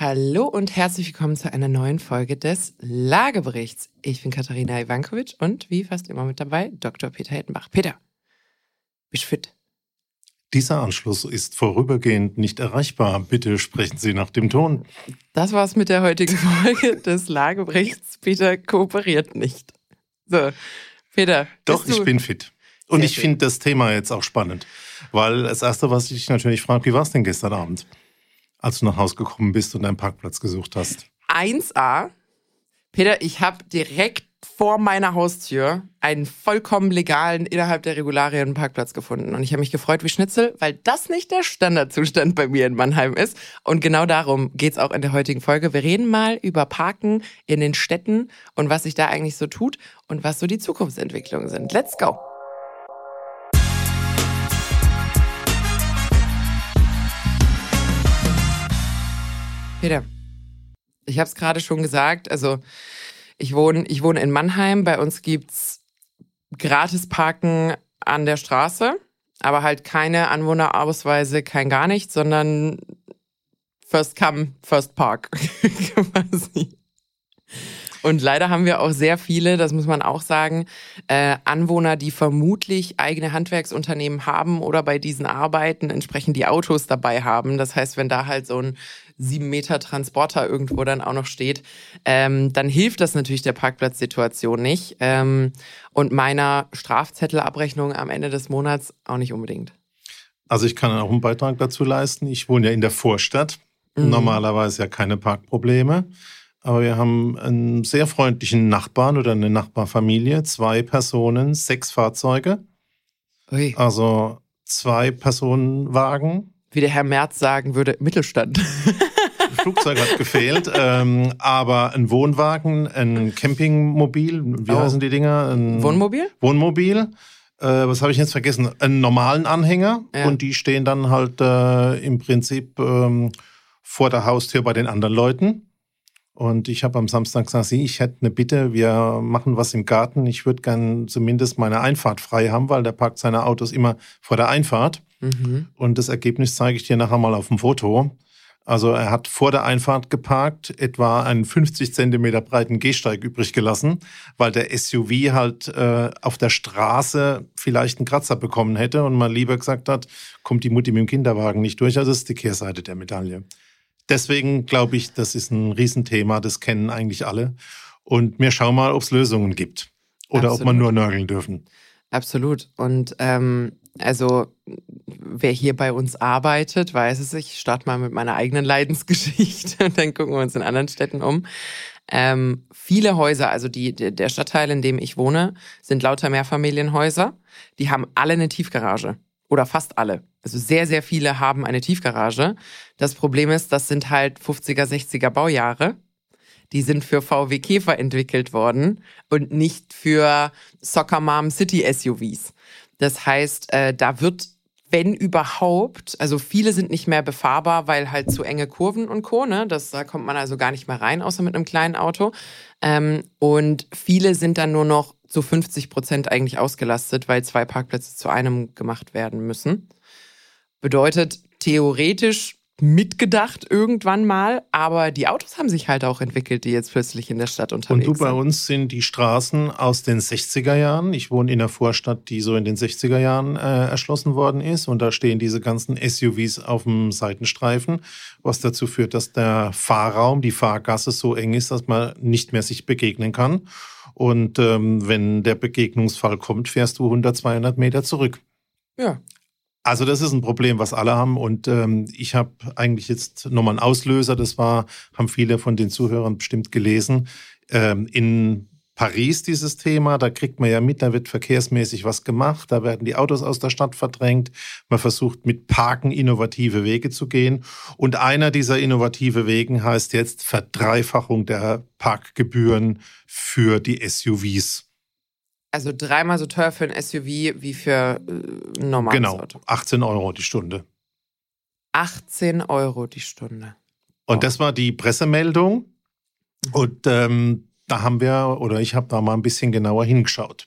Hallo und herzlich willkommen zu einer neuen Folge des Lageberichts. Ich bin Katharina Ivankovic und wie fast immer mit dabei Dr. Peter Hettenbach. Peter, bist du fit? Dieser Anschluss ist vorübergehend nicht erreichbar. Bitte sprechen Sie nach dem Ton. Das war's mit der heutigen Folge des Lageberichts. Peter kooperiert nicht. So, Peter. Doch, ich bin fit. Und ich finde das Thema jetzt auch spannend. Weil das Erste, was ich natürlich frage, wie war es denn gestern Abend? Als du nach Hause gekommen bist und einen Parkplatz gesucht hast? 1a. Peter, ich habe direkt vor meiner Haustür einen vollkommen legalen, innerhalb der Regularien Parkplatz gefunden. Und ich habe mich gefreut wie Schnitzel, weil das nicht der Standardzustand bei mir in Mannheim ist. Und genau darum geht's auch in der heutigen Folge. Wir reden mal über Parken in den Städten und was sich da eigentlich so tut und was so die Zukunftsentwicklungen sind. Let's go! Peter, ich habe es gerade schon gesagt, also ich wohne, ich wohne in Mannheim, bei uns gibt's gratis Parken an der Straße, aber halt keine Anwohnerausweise, kein gar nichts, sondern First Come, First Park quasi. Und leider haben wir auch sehr viele, das muss man auch sagen, äh, Anwohner, die vermutlich eigene Handwerksunternehmen haben oder bei diesen Arbeiten entsprechend die Autos dabei haben. Das heißt, wenn da halt so ein sieben Meter Transporter irgendwo dann auch noch steht, ähm, dann hilft das natürlich der Parkplatzsituation nicht ähm, und meiner Strafzettelabrechnung am Ende des Monats auch nicht unbedingt. Also ich kann auch einen Beitrag dazu leisten. Ich wohne ja in der Vorstadt, mhm. normalerweise ja keine Parkprobleme. Aber wir haben einen sehr freundlichen Nachbarn oder eine Nachbarfamilie, zwei Personen, sechs Fahrzeuge. Ui. Also zwei Personenwagen. Wie der Herr Merz sagen würde, Mittelstand. Flugzeug hat gefehlt, ähm, aber ein Wohnwagen, ein Campingmobil, wie oh. heißen die Dinger? Ein Wohnmobil? Wohnmobil. Äh, was habe ich jetzt vergessen? Einen normalen Anhänger ja. und die stehen dann halt äh, im Prinzip ähm, vor der Haustür bei den anderen Leuten. Und ich habe am Samstag gesagt, ich hätte eine Bitte, wir machen was im Garten. Ich würde gern zumindest meine Einfahrt frei haben, weil der parkt seine Autos immer vor der Einfahrt. Mhm. Und das Ergebnis zeige ich dir nachher mal auf dem Foto. Also er hat vor der Einfahrt geparkt, etwa einen 50 Zentimeter breiten Gehsteig übrig gelassen, weil der SUV halt äh, auf der Straße vielleicht einen Kratzer bekommen hätte und man lieber gesagt hat, kommt die Mutti mit dem Kinderwagen nicht durch. Also das ist die Kehrseite der Medaille. Deswegen glaube ich, das ist ein Riesenthema, das kennen eigentlich alle. Und wir schauen mal, ob es Lösungen gibt oder Absolut. ob man nur nörgeln dürfen. Absolut. Und ähm, also wer hier bei uns arbeitet, weiß es. Ich starte mal mit meiner eigenen Leidensgeschichte und dann gucken wir uns in anderen Städten um. Ähm, viele Häuser, also die, der Stadtteil, in dem ich wohne, sind lauter Mehrfamilienhäuser. Die haben alle eine Tiefgarage oder fast alle. Also sehr, sehr viele haben eine Tiefgarage. Das Problem ist, das sind halt 50er, 60er Baujahre. Die sind für VW Käfer entwickelt worden und nicht für Soccer Mom City SUVs. Das heißt, äh, da wird, wenn überhaupt, also viele sind nicht mehr befahrbar, weil halt zu enge Kurven und Co. Ne? Das, da kommt man also gar nicht mehr rein, außer mit einem kleinen Auto. Ähm, und viele sind dann nur noch zu 50 Prozent eigentlich ausgelastet, weil zwei Parkplätze zu einem gemacht werden müssen. Bedeutet theoretisch mitgedacht irgendwann mal, aber die Autos haben sich halt auch entwickelt, die jetzt plötzlich in der Stadt unterwegs sind. Und du, bei uns sind die Straßen aus den 60er Jahren. Ich wohne in einer Vorstadt, die so in den 60er Jahren äh, erschlossen worden ist und da stehen diese ganzen SUVs auf dem Seitenstreifen, was dazu führt, dass der Fahrraum, die Fahrgasse so eng ist, dass man nicht mehr sich begegnen kann. Und ähm, wenn der Begegnungsfall kommt, fährst du 100, 200 Meter zurück. Ja. Also das ist ein Problem, was alle haben. Und ähm, ich habe eigentlich jetzt nochmal einen Auslöser. Das war, haben viele von den Zuhörern bestimmt gelesen. Ähm, in Paris dieses Thema, da kriegt man ja mit, da wird verkehrsmäßig was gemacht, da werden die Autos aus der Stadt verdrängt, man versucht mit Parken innovative Wege zu gehen und einer dieser innovative Wegen heißt jetzt Verdreifachung der Parkgebühren für die SUVs. Also dreimal so teuer für ein SUV wie für äh, ein normales genau, Auto. 18 Euro die Stunde. 18 Euro die Stunde. Und oh. das war die Pressemeldung. Mhm. Und ähm, da haben wir, oder ich habe da mal ein bisschen genauer hingeschaut.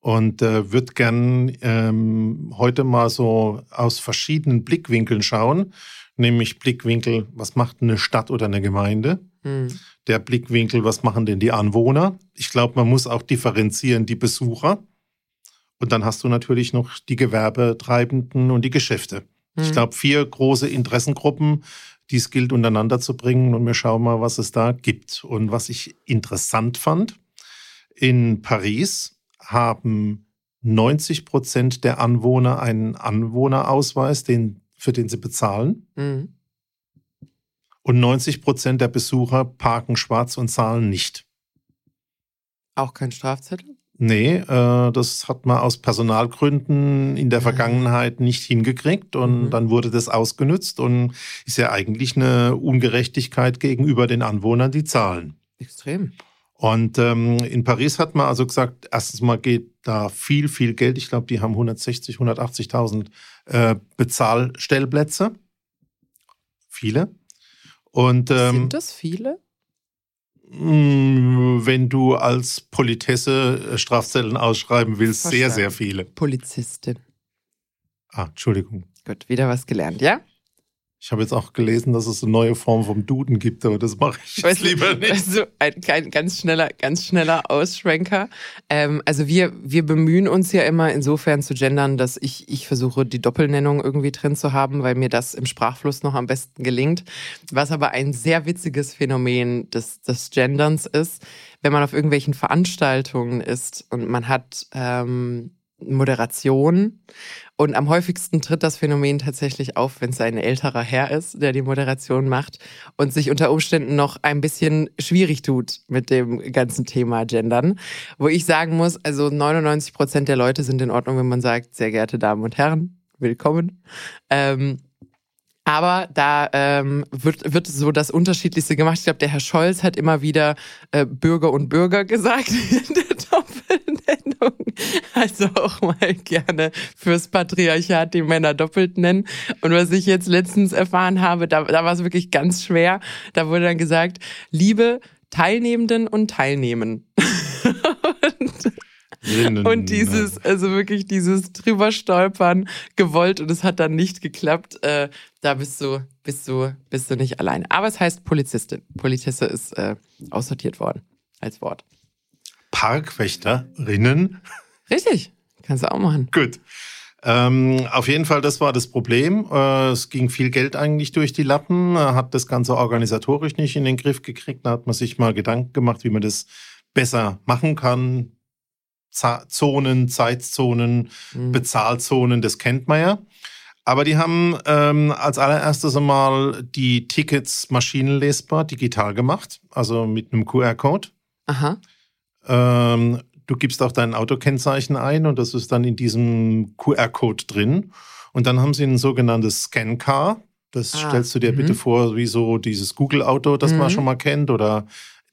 Und äh, würde gern ähm, heute mal so aus verschiedenen Blickwinkeln schauen. nämlich Blickwinkel, was macht eine Stadt oder eine Gemeinde? Mhm. Der Blickwinkel, was machen denn die Anwohner? Ich glaube, man muss auch differenzieren die Besucher. Und dann hast du natürlich noch die Gewerbetreibenden und die Geschäfte. Mhm. Ich glaube, vier große Interessengruppen, die es gilt untereinander zu bringen. Und wir schauen mal, was es da gibt. Und was ich interessant fand, in Paris haben 90 Prozent der Anwohner einen Anwohnerausweis, den, für den sie bezahlen. Mhm. Und 90 Prozent der Besucher parken schwarz und zahlen nicht. Auch kein Strafzettel? Nee, äh, das hat man aus Personalgründen in der mhm. Vergangenheit nicht hingekriegt und mhm. dann wurde das ausgenutzt und ist ja eigentlich eine Ungerechtigkeit gegenüber den Anwohnern, die zahlen. Extrem. Und ähm, in Paris hat man also gesagt, erstens mal geht da viel, viel Geld. Ich glaube, die haben 160, 180.000 äh, Bezahlstellplätze. Viele. Und, ähm, Sind das viele? Mm, wenn du als Politesse äh, Strafzetteln ausschreiben willst, Verstanden. sehr, sehr viele. Polizistin. Ah, Entschuldigung. Gut, wieder was gelernt, ja? Ich habe jetzt auch gelesen, dass es eine neue Form vom Duden gibt, aber das mache ich jetzt lieber nicht. Also ein, ein ganz schneller, ganz schneller Ausschwenker. Ähm, also wir, wir bemühen uns ja immer insofern zu gendern, dass ich, ich versuche, die Doppelnennung irgendwie drin zu haben, weil mir das im Sprachfluss noch am besten gelingt. Was aber ein sehr witziges Phänomen des, des Genderns ist, wenn man auf irgendwelchen Veranstaltungen ist und man hat ähm, Moderation. Und am häufigsten tritt das Phänomen tatsächlich auf, wenn es ein älterer Herr ist, der die Moderation macht und sich unter Umständen noch ein bisschen schwierig tut mit dem ganzen Thema Gendern. Wo ich sagen muss, also 99 Prozent der Leute sind in Ordnung, wenn man sagt, sehr geehrte Damen und Herren, willkommen. Ähm, aber da ähm, wird, wird so das Unterschiedlichste gemacht. Ich glaube, der Herr Scholz hat immer wieder äh, Bürger und Bürger gesagt in der Doppelnennung. Also auch mal gerne fürs Patriarchat die Männer doppelt nennen. Und was ich jetzt letztens erfahren habe, da, da war es wirklich ganz schwer. Da wurde dann gesagt, liebe Teilnehmenden und Teilnehmen. und und dieses, also wirklich dieses drüber stolpern gewollt und es hat dann nicht geklappt. Äh, da bist du, bist du, bist du nicht allein. Aber es heißt Polizistin. Polizisse ist äh, aussortiert worden als Wort. Parkwächterinnen. Richtig, kannst du auch machen. Gut. Ähm, auf jeden Fall, das war das Problem. Äh, es ging viel Geld eigentlich durch die Lappen, hat das Ganze organisatorisch nicht in den Griff gekriegt. Da hat man sich mal Gedanken gemacht, wie man das besser machen kann. Zonen, Zeitzonen, mhm. Bezahlzonen, das kennt man ja. Aber die haben ähm, als allererstes einmal die Tickets maschinenlesbar digital gemacht, also mit einem QR-Code. Aha. Ähm, du gibst auch dein Autokennzeichen ein und das ist dann in diesem QR-Code drin. Und dann haben sie ein sogenanntes Scan-Car. Das ah. stellst du dir mhm. bitte vor, wie so dieses Google-Auto, das mhm. man schon mal kennt, oder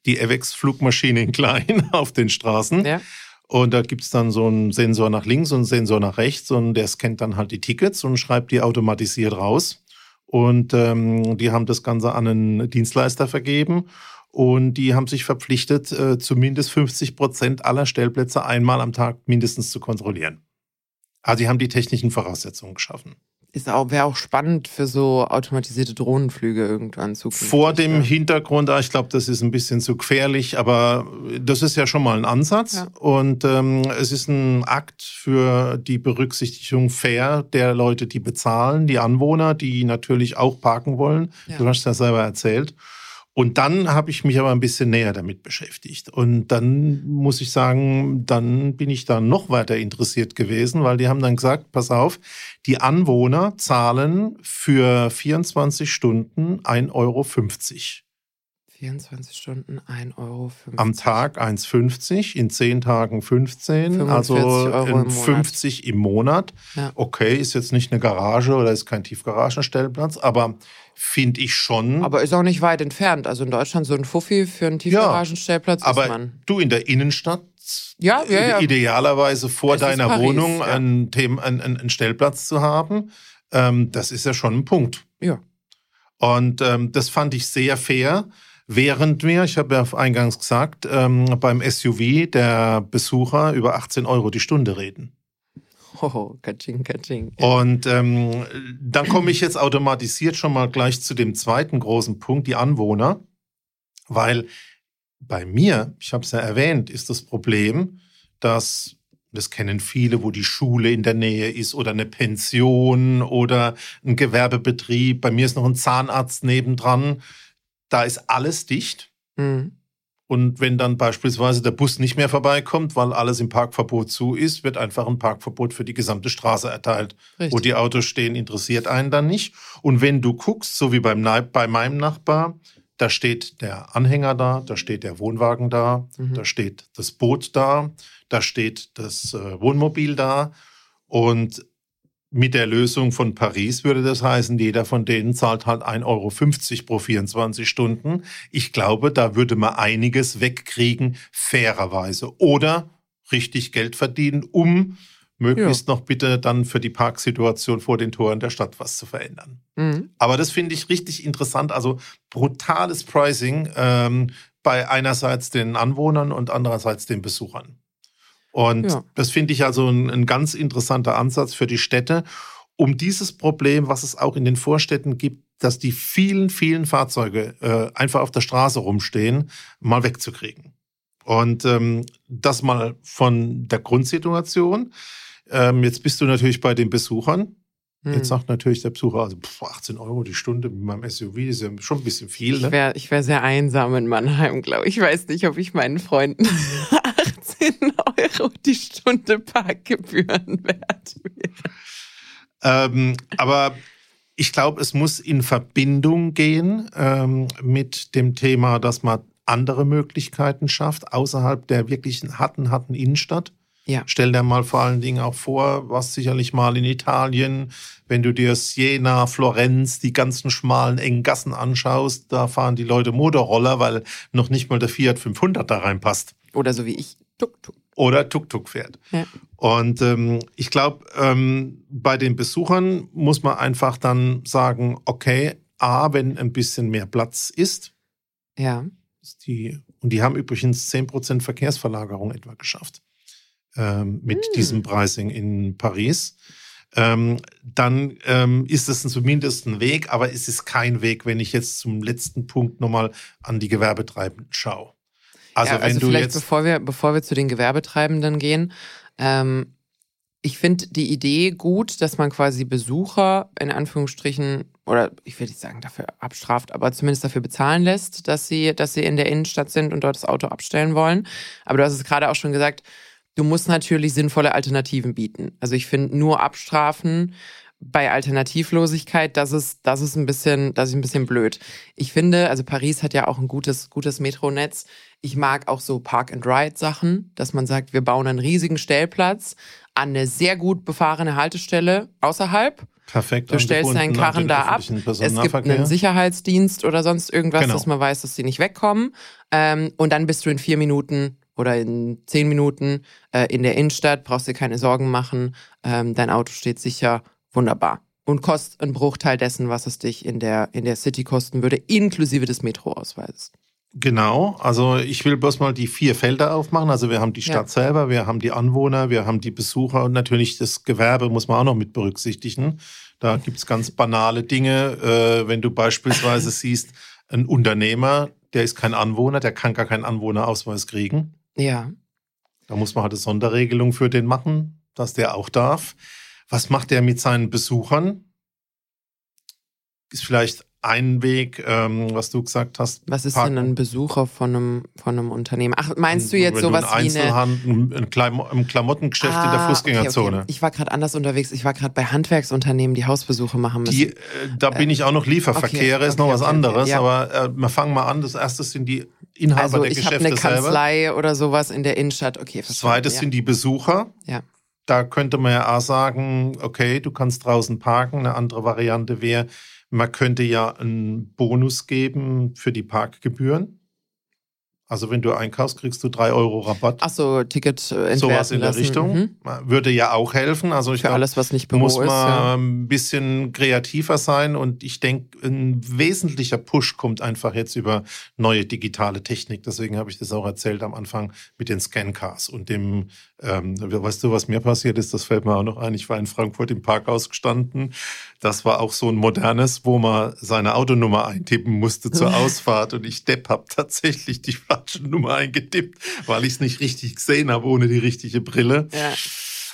die Avex-Flugmaschine in klein auf den Straßen. Ja. Und da gibt's dann so einen Sensor nach links und einen Sensor nach rechts und der scannt dann halt die Tickets und schreibt die automatisiert raus. Und ähm, die haben das Ganze an einen Dienstleister vergeben und die haben sich verpflichtet, äh, zumindest 50 Prozent aller Stellplätze einmal am Tag mindestens zu kontrollieren. Also die haben die technischen Voraussetzungen geschaffen ist auch, wäre auch spannend für so automatisierte Drohnenflüge irgendwann zu. Vor dem ja. Hintergrund, ah, ich glaube, das ist ein bisschen zu gefährlich, aber das ist ja schon mal ein Ansatz. Ja. Und ähm, es ist ein Akt für die Berücksichtigung fair der Leute, die bezahlen, die Anwohner, die natürlich auch parken wollen. Ja. Du hast ja selber erzählt. Und dann habe ich mich aber ein bisschen näher damit beschäftigt. Und dann muss ich sagen, dann bin ich da noch weiter interessiert gewesen, weil die haben dann gesagt, pass auf, die Anwohner zahlen für 24 Stunden 1,50 Euro. 24 Stunden 1,50 Euro. Am Tag 1,50, in 10 Tagen 15, also Euro 50 im Monat. Ja. Okay, ist jetzt nicht eine Garage oder ist kein Tiefgaragenstellplatz, aber finde ich schon. Aber ist auch nicht weit entfernt. Also in Deutschland so ein Fuffi für einen Tiefgaragenstellplatz ja, aber ist man. Du in der Innenstadt ja, ja, ja. idealerweise vor es deiner Paris, Wohnung ja. einen, einen, einen, Stellplatz zu haben, ähm, das ist ja schon ein Punkt. Ja. Und ähm, das fand ich sehr fair, während wir, ich habe ja eingangs gesagt, ähm, beim SUV der Besucher über 18 Euro die Stunde reden. Oh, katsching, katsching. Und ähm, dann komme ich jetzt automatisiert schon mal gleich zu dem zweiten großen Punkt, die Anwohner. Weil bei mir, ich habe es ja erwähnt, ist das Problem, dass das kennen viele, wo die Schule in der Nähe ist oder eine Pension oder ein Gewerbebetrieb. Bei mir ist noch ein Zahnarzt nebendran. Da ist alles dicht. Mhm. Und wenn dann beispielsweise der Bus nicht mehr vorbeikommt, weil alles im Parkverbot zu ist, wird einfach ein Parkverbot für die gesamte Straße erteilt. Richtig. Wo die Autos stehen, interessiert einen dann nicht. Und wenn du guckst, so wie beim, bei meinem Nachbar, da steht der Anhänger da, da steht der Wohnwagen da, mhm. da steht das Boot da, da steht das äh, Wohnmobil da. Und mit der Lösung von Paris würde das heißen, jeder von denen zahlt halt 1,50 Euro pro 24 Stunden. Ich glaube, da würde man einiges wegkriegen, fairerweise. Oder richtig Geld verdienen, um möglichst ja. noch bitte dann für die Parksituation vor den Toren der Stadt was zu verändern. Mhm. Aber das finde ich richtig interessant. Also brutales Pricing ähm, bei einerseits den Anwohnern und andererseits den Besuchern. Und ja. das finde ich also ein, ein, ganz interessanter Ansatz für die Städte, um dieses Problem, was es auch in den Vorstädten gibt, dass die vielen, vielen Fahrzeuge äh, einfach auf der Straße rumstehen, mal wegzukriegen. Und ähm, das mal von der Grundsituation. Ähm, jetzt bist du natürlich bei den Besuchern. Hm. Jetzt sagt natürlich der Besucher, also pff, 18 Euro die Stunde mit meinem SUV, ist ja schon ein bisschen viel. Ne? Ich wäre wär sehr einsam in Mannheim, glaube ich. Ich weiß nicht, ob ich meinen Freunden 18 Euro die Stunde Parkgebühren wert wäre. Ähm, aber ich glaube, es muss in Verbindung gehen ähm, mit dem Thema, dass man andere Möglichkeiten schafft, außerhalb der wirklichen harten, harten Innenstadt. Ja. Stell dir mal vor allen Dingen auch vor, was sicherlich mal in Italien, wenn du dir Siena, Florenz, die ganzen schmalen, engen Gassen anschaust, da fahren die Leute Motorroller, weil noch nicht mal der Fiat 500 da reinpasst. Oder so wie ich, Tuk-Tuk. Oder Tuk-Tuk fährt. Ja. Und ähm, ich glaube, ähm, bei den Besuchern muss man einfach dann sagen, okay, A, wenn ein bisschen mehr Platz ist. Ja. Ist die, und die haben übrigens 10% Verkehrsverlagerung etwa geschafft ähm, mit hm. diesem Pricing in Paris. Ähm, dann ähm, ist es zumindest ein Weg, aber es ist kein Weg, wenn ich jetzt zum letzten Punkt nochmal an die Gewerbetreibenden schaue. Also, ja, also wenn du vielleicht jetzt bevor wir, bevor wir zu den Gewerbetreibenden gehen, ähm, ich finde die Idee gut, dass man quasi Besucher in Anführungsstrichen oder ich will nicht sagen dafür abstraft, aber zumindest dafür bezahlen lässt, dass sie, dass sie in der Innenstadt sind und dort das Auto abstellen wollen. Aber du hast es gerade auch schon gesagt, Du musst natürlich sinnvolle Alternativen bieten. Also ich finde nur abstrafen bei Alternativlosigkeit, das ist, das ist ein bisschen, das ist ein bisschen blöd. Ich finde, also Paris hat ja auch ein gutes, gutes Metronetz. Ich mag auch so Park-and-Ride-Sachen, dass man sagt, wir bauen einen riesigen Stellplatz an eine sehr gut befahrene Haltestelle außerhalb. Perfekt. Du stellst deinen Karren da ab. Es gibt einen Sicherheitsdienst oder sonst irgendwas, genau. dass man weiß, dass sie nicht wegkommen. Ähm, und dann bist du in vier Minuten oder in zehn Minuten äh, in der Innenstadt, brauchst dir keine Sorgen machen, ähm, dein Auto steht sicher, wunderbar. Und kostet einen Bruchteil dessen, was es dich in der, in der City kosten würde, inklusive des Metroausweises. Genau, also ich will bloß mal die vier Felder aufmachen. Also wir haben die Stadt ja. selber, wir haben die Anwohner, wir haben die Besucher und natürlich das Gewerbe muss man auch noch mit berücksichtigen. Da gibt's ganz banale Dinge. Äh, wenn du beispielsweise siehst, ein Unternehmer, der ist kein Anwohner, der kann gar keinen Anwohnerausweis kriegen. Ja. Da muss man halt eine Sonderregelung für den machen, dass der auch darf. Was macht er mit seinen Besuchern? Ist vielleicht ein Weg, ähm, was du gesagt hast. Was ist Parken. denn ein Besucher von einem, von einem Unternehmen? Ach, meinst du jetzt Wenn sowas du ein Einzelhandel, wie eine... Ein, ein Klamottengeschäft ah, in der Fußgängerzone. Okay, okay. Ich war gerade anders unterwegs. Ich war gerade bei Handwerksunternehmen, die Hausbesuche machen müssen. Die, äh, da bin ich auch noch Lieferverkehre, okay, ist noch was anderes. Ja. Aber äh, wir fangen mal an. Das erste sind die Inhaber also, der Geschäfte ich habe eine Kanzlei selber. oder sowas in der Innenstadt. Okay. Zweites ja. sind die Besucher. Ja. Da könnte man ja auch sagen, okay, du kannst draußen parken. Eine andere Variante wäre, man könnte ja einen Bonus geben für die Parkgebühren. Also wenn du einkaufst, kriegst du drei Euro Rabatt. Ach so, Ticket äh, Sowas in der lassen. Richtung. Mhm. Würde ja auch helfen. Also ich Für glaub, alles, was nicht Büro muss man ist, ja. ein bisschen kreativer sein. Und ich denke, ein wesentlicher Push kommt einfach jetzt über neue digitale Technik. Deswegen habe ich das auch erzählt am Anfang mit den Scancars und dem, ähm, weißt du, was mir passiert ist? Das fällt mir auch noch ein. Ich war in Frankfurt im Parkhaus gestanden. Das war auch so ein modernes, wo man seine Autonummer eintippen musste zur Ausfahrt. Und ich Depp habe tatsächlich die falsche Nummer eingetippt, weil ich es nicht richtig gesehen habe ohne die richtige Brille. Ja.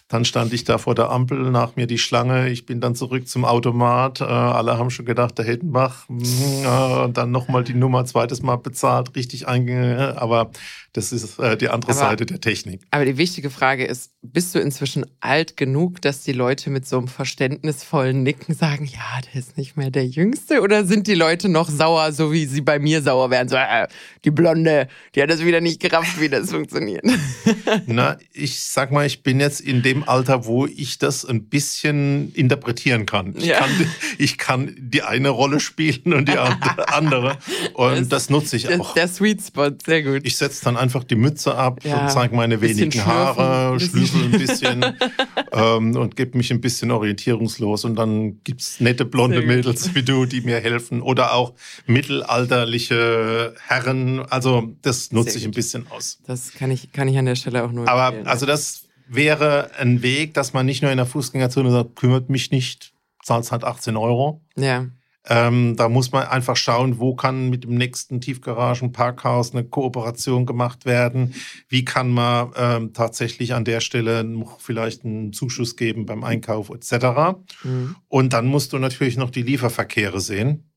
Dann stand ich da vor der Ampel, nach mir die Schlange. Ich bin dann zurück zum Automat. Äh, alle haben schon gedacht, der Hittenbach. Äh, dann nochmal die Nummer zweites Mal bezahlt, richtig einge... Aber das ist äh, die andere Aber- Seite der Technik. Aber die wichtige Frage ist, bist du inzwischen alt genug, dass die Leute mit so einem verständnisvollen Nicken sagen, ja, der ist nicht mehr der Jüngste? Oder sind die Leute noch sauer, so wie sie bei mir sauer wären? So, äh, die Blonde, die hat das wieder nicht gerafft, wie das funktioniert. Na, ich sag mal, ich bin jetzt in dem Alter, wo ich das ein bisschen interpretieren kann. Ich, Ja. kann, ich kann die eine Rolle spielen und die andere. Und das, nutze ich Das auch. der Sweet Spot, sehr gut. Ich setze dann einfach die Mütze ab Ja, und zeige meine wenigen Haare, schlüssel ein bisschen ähm, und gebe mich ein bisschen orientierungslos. Und dann gibt's nette blonde. Mädels wie du, die mir helfen. Oder auch mittelalterliche Herren. Also das nutze Sehr ich ein gut. bisschen aus. Das kann ich, kann ich an der Stelle auch nur Aber empfehlen. also das wäre ein Weg, dass man nicht nur in der Fußgängerzone sagt, kümmert mich nicht, zahlt halt 18 Euro. ja. Ähm, da muss man einfach schauen, wo kann mit dem nächsten Tiefgaragen-Parkhaus eine Kooperation gemacht werden. Wie kann man ähm, tatsächlich an der Stelle noch vielleicht einen Zuschuss geben beim Einkauf etc. Mhm. Und dann musst du natürlich noch die Lieferverkehre sehen.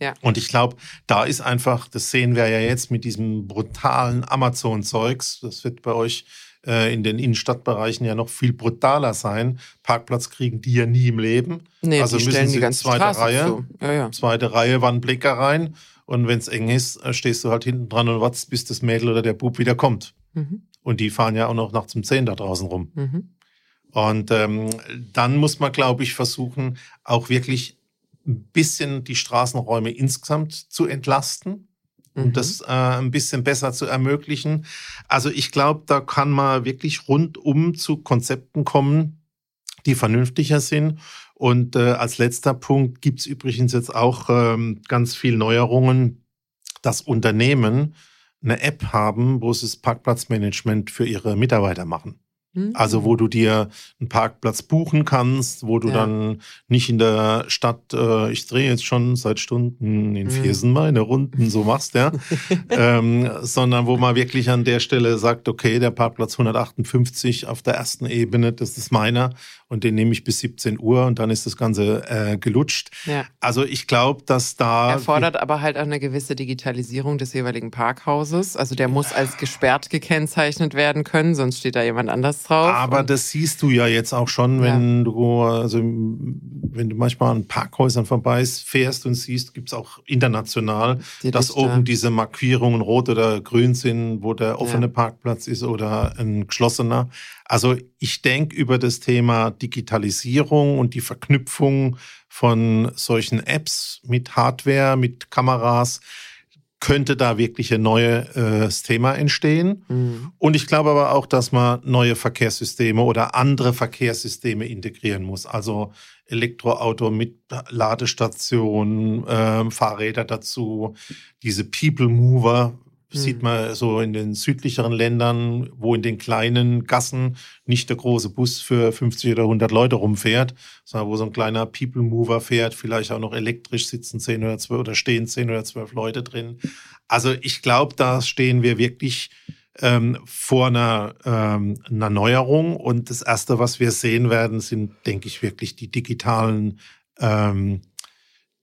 Ja. Und ich glaube, da ist einfach, das sehen wir ja jetzt mit diesem brutalen Amazon-Zeugs. Das wird bei euch äh, in den Innenstadtbereichen ja noch viel brutaler sein. Parkplatz kriegen die ja nie im Leben. Nee, Also die müssen stellen sie die ganze zweite Straße Reihe? zu. Ja, ja. Zweite Reihe war ein Blicker rein. Und wenn es eng ist, äh, stehst du halt hinten dran und wartest, bis das Mädel oder der Bub wieder kommt. Mhm. Und die fahren ja auch noch nachts um 10 da draußen rum. Mhm. Und ähm, dann muss man, glaube ich, versuchen, auch wirklich ein bisschen die Straßenräume insgesamt zu entlasten Mhm. und das äh, ein bisschen besser zu ermöglichen. Also ich glaube, da kann man wirklich rundum zu Konzepten kommen, die vernünftiger sind. Und äh, als letzter Punkt gibt's übrigens jetzt auch ähm, ganz viel Neuerungen, dass Unternehmen eine App haben, wo sie das Parkplatzmanagement für ihre Mitarbeiter machen. Also wo du dir einen Parkplatz buchen kannst, wo du Ja. dann nicht in der Stadt, äh, ich drehe jetzt schon seit Stunden in Mhm. Viersen meine Runden, so machst, ja, ähm, sondern wo man wirklich an der Stelle sagt, okay, der Parkplatz 158 auf der ersten Ebene, das ist meiner und den nehme ich bis 17 Uhr und dann ist das Ganze äh, gelutscht. ja. Also ich glaube, dass da Erfordert aber halt auch eine gewisse Digitalisierung des jeweiligen Parkhauses. Also der muss als gesperrt gekennzeichnet werden können, sonst steht da jemand anders drauf. Aber das siehst du ja jetzt auch schon, wenn du, also wenn du manchmal an Parkhäusern vorbei fährst und siehst, gibt's auch international, Die dass Lichter. oben diese Markierungen rot oder grün sind, wo der offene Ja. Parkplatz ist oder ein geschlossener. Also ich denke über das Thema Digitalisierung und die Verknüpfung von solchen Apps mit Hardware, mit Kameras, könnte da wirklich ein neues äh, Thema entstehen. Mhm. Und ich glaube aber auch, dass man neue Verkehrssysteme oder andere Verkehrssysteme integrieren muss. Also Elektroauto mit Ladestation, ähm, Fahrräder dazu, diese People Mover. Sieht man so in den südlicheren Ländern, wo in den kleinen Gassen nicht der große Bus für 50 oder 100 Leute rumfährt, sondern wo so ein kleiner People Mover fährt, vielleicht auch noch elektrisch sitzen 10 oder 12 oder stehen 10 oder 12 Leute drin. Also ich glaube, da stehen wir wirklich ähm, vor einer, ähm, einer Neuerung. Und das Erste, was wir sehen werden, sind, denke ich, wirklich die digitalen ähm,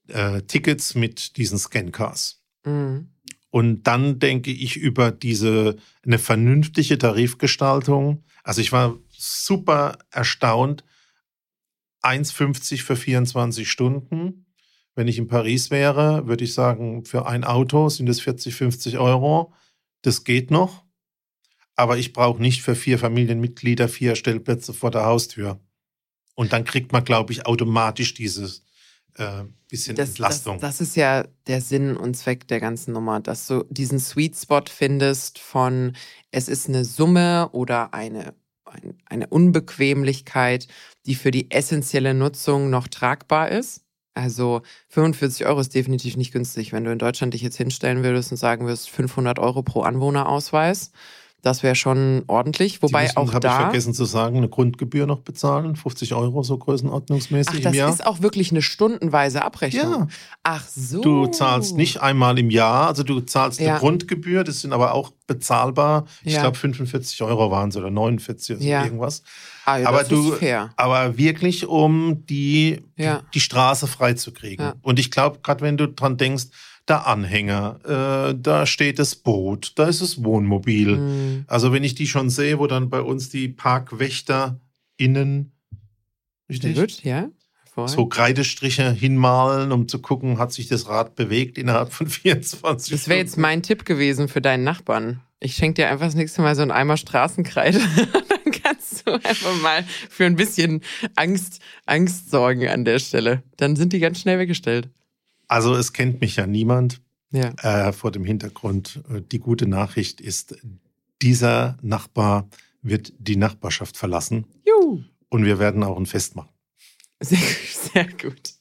äh, Tickets mit diesen Scancars. Mhm. Und dann denke ich über diese eine vernünftige Tarifgestaltung. Also ich war super erstaunt. 1,50 für 24 Stunden. Wenn ich in Paris wäre, würde ich sagen, für ein Auto sind es 40, 50 Euro. Das geht noch. Aber ich brauche nicht für vier Familienmitglieder vier Stellplätze vor der Haustür. Und dann kriegt man, glaube ich, automatisch dieses äh, bisschen das, Entlastung. Das, das, ist ja der Sinn und Zweck der ganzen Nummer, dass du diesen Sweet Spot findest von, es ist eine Summe oder eine, eine Unbequemlichkeit, die für die essentielle Nutzung noch tragbar ist. Also 45 Euro ist definitiv nicht günstig. Wenn du in Deutschland dich jetzt hinstellen würdest und sagen würdest, 500 Euro pro Anwohnerausweis, das wäre schon ordentlich. Wobei müssen, auch da. Habe ich vergessen zu sagen, eine Grundgebühr noch bezahlen. 50 Euro so größenordnungsmäßig Ach, im Jahr. Das ist auch wirklich eine stundenweise Abrechnung. Ja. Ach so. Du zahlst nicht einmal im Jahr, also du zahlst eine ja. Grundgebühr, das sind aber auch bezahlbar. Ich ja. glaube 45 Euro waren es oder 49 oder so ja. irgendwas. Ah, ja, aber du, aber wirklich um die, ja. die, die Straße freizukriegen. Ja. Und ich glaube, gerade wenn du dran denkst, der Anhänger, äh, da steht das Boot, da ist das Wohnmobil. Mhm. Also wenn ich die schon sehe, wo dann bei uns die Parkwächter innen, richtig? Gut, ja. So Kreidestriche hinmalen, um zu gucken, hat sich das Rad bewegt innerhalb von 24 Das wäre jetzt mein Tipp gewesen für deinen Nachbarn. Ich schenke dir einfach das nächste Mal so einen Eimer Straßenkreide. Dann kannst du einfach mal für ein bisschen Angst, Angst sorgen an der Stelle. Dann sind die ganz schnell weggestellt. Also es kennt mich ja niemand. Ja. Äh, vor dem Hintergrund, äh, die gute Nachricht ist, dieser Nachbar wird die Nachbarschaft verlassen. Juhu. Und wir werden auch ein Fest machen. Sehr, sehr gut.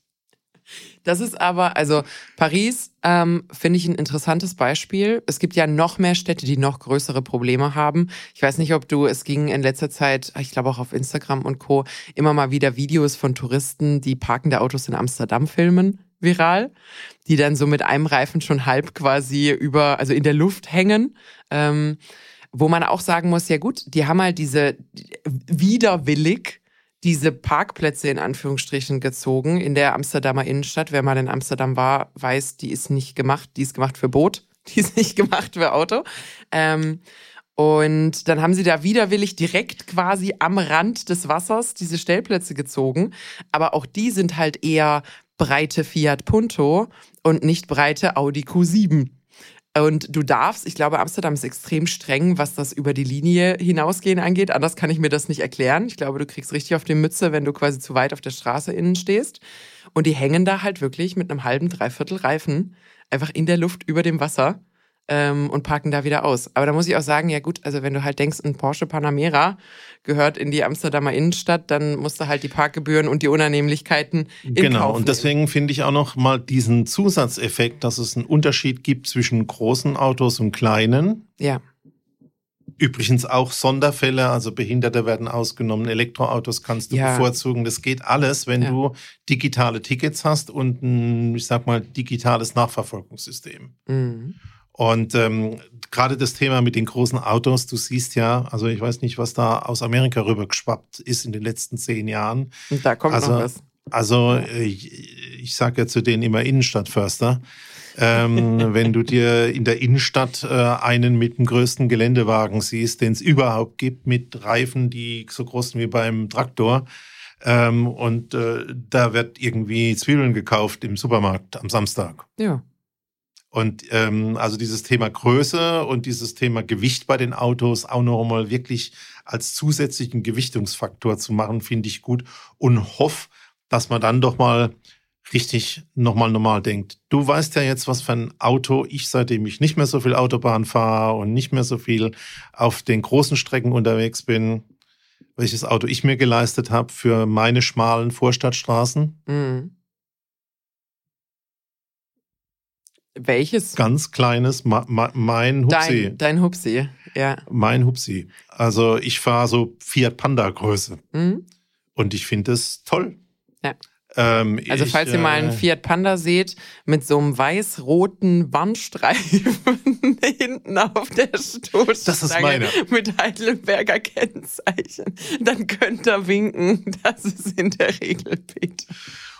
Das ist aber, also Paris ähm, finde ich ein interessantes Beispiel. Es gibt ja noch mehr Städte, die noch größere Probleme haben. Ich weiß nicht, ob du, es ging in letzter Zeit, ich glaube auch auf Instagram und Co., immer mal wieder Videos von Touristen, die parkende Autos in Amsterdam filmen viral, die dann so mit einem Reifen schon halb quasi über, also in der Luft hängen. Ähm, wo man auch sagen muss, ja gut, die haben halt diese widerwillig diese Parkplätze in Anführungsstrichen gezogen in der Amsterdamer Innenstadt. Wer mal in Amsterdam war, weiß, die ist nicht gemacht, die ist gemacht für Boot, die ist nicht gemacht für Auto. Ähm, und dann haben sie da widerwillig direkt quasi am Rand des Wassers diese Stellplätze gezogen. Aber auch die sind halt eher breite Fiat Punto und nicht breite Audi Q7. Und du darfst, ich glaube, Amsterdam ist extrem streng, was das über die Linie hinausgehen angeht. Anders kann ich mir das nicht erklären. Ich glaube, du kriegst richtig auf die Mütze, wenn du quasi zu weit auf der Straße innen stehst. Und die hängen da halt wirklich mit einem halben, dreiviertel Reifen einfach in der Luft über dem Wasser ähm, und parken da wieder aus. Aber da muss ich auch sagen, ja gut, also wenn du halt denkst, ein Porsche Panamera gehört in die Amsterdamer Innenstadt, dann musst du halt die Parkgebühren und die Unannehmlichkeiten in Genau, Kauf und deswegen finde ich auch noch mal diesen Zusatzeffekt, dass es einen Unterschied gibt zwischen großen Autos und kleinen. Ja. Übrigens auch Sonderfälle, also Behinderte werden ausgenommen, Elektroautos kannst du ja. bevorzugen. Das geht alles, wenn ja. du digitale Tickets hast und ein, ich sag mal, digitales Nachverfolgungssystem. Mhm. Und ähm, gerade das Thema mit den großen Autos, du siehst ja, also ich weiß nicht, was da aus Amerika rübergeschwappt ist in den letzten zehn Jahren. Und da kommt also, noch was. Also ich, ich sage ja zu denen immer Innenstadtförster. ähm, wenn du dir in der Innenstadt äh, einen mit dem größten Geländewagen siehst, den es überhaupt gibt, mit Reifen, die so groß sind wie beim Traktor, ähm, und äh, da wird irgendwie Zwiebeln gekauft im Supermarkt am Samstag. Ja. Und ähm, also dieses Thema Größe und dieses Thema Gewicht bei den Autos auch noch mal wirklich als zusätzlichen Gewichtungsfaktor zu machen, finde ich gut und hoffe, dass man dann doch mal richtig nochmal normal denkt. Du weißt ja jetzt, was für ein Auto ich, seitdem ich nicht mehr so viel Autobahn fahre und nicht mehr so viel auf den großen Strecken unterwegs bin, welches Auto ich mir geleistet habe für meine schmalen Vorstadtstraßen. Mhm. Welches? Ganz kleines, ma, ma, mein Hupsi. Dein, dein Hupsi, ja. Mein Hupsi. Also ich fahre so Fiat Panda Größe. Mhm. Und ich finde es toll. Ja. Ähm, also ich, falls ihr mal einen äh, Fiat Panda seht mit so einem weiß-roten Bandstreifen hinten auf der Stoßstange mit Heidelberger Kennzeichen, dann könnt ihr winken. Das ist in der Regel Peter.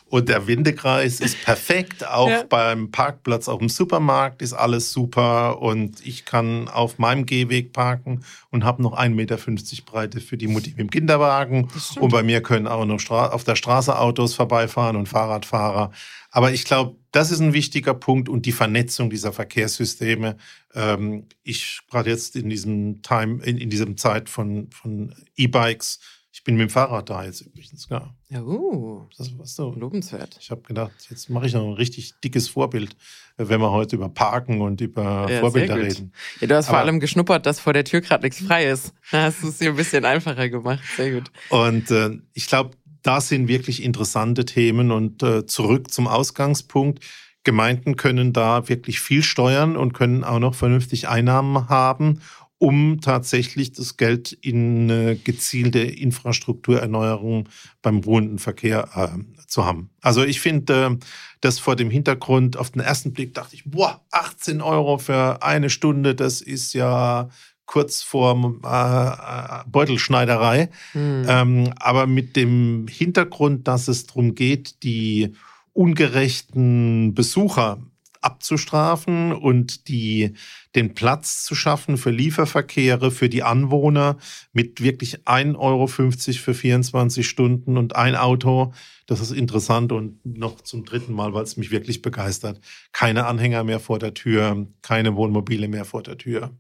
Und der Windekreis ist perfekt. Auch ja. beim Parkplatz auf dem Supermarkt ist alles super. Und ich kann auf meinem Gehweg parken und habe noch 1,50 Meter Breite für die Mutti mit dem Kinderwagen. Und bei mir können auch noch auf der Straße Autos vorbeifahren und Fahrradfahrer. Aber ich glaube, das ist ein wichtiger Punkt und die Vernetzung dieser Verkehrssysteme. Ähm, ich gerade jetzt in diesem Time, in, in diesem Zeit von, von E-Bikes, Ich bin mit dem Fahrrad da jetzt übrigens, ja. Ja, uh, das was so. Lobenswert. Ich habe gedacht, jetzt mache ich noch ein richtig dickes Vorbild, äh, wenn wir heute über Parken und über ja, Vorbilder reden. Ja, du hast Aber, vor allem geschnuppert, dass vor der Tür gerade nichts frei ist. Da hast du es dir ein bisschen einfacher gemacht. Sehr gut. Und äh, ich glaube, da sind wirklich interessante Themen und äh, zurück zum Ausgangspunkt. Gemeinden können da wirklich viel steuern und können auch noch vernünftig Einnahmen haben um tatsächlich das Geld in eine gezielte Infrastrukturerneuerung beim ruhenden Verkehr äh, zu haben. Also ich finde äh, das vor dem Hintergrund, auf den ersten Blick dachte ich, boah, 18 Euro für eine Stunde, das ist ja kurz vor äh, Beutelschneiderei. Mhm. Ähm, aber mit dem Hintergrund, dass es darum geht, die ungerechten Besucher abzustrafen und die, den Platz zu schaffen für Lieferverkehre, für die Anwohner mit wirklich 1,50 Euro für 24 Stunden und ein Auto. Das ist interessant und noch zum dritten Mal, weil es mich wirklich begeistert. Keine Anhänger mehr vor der Tür, keine Wohnmobile mehr vor der Tür.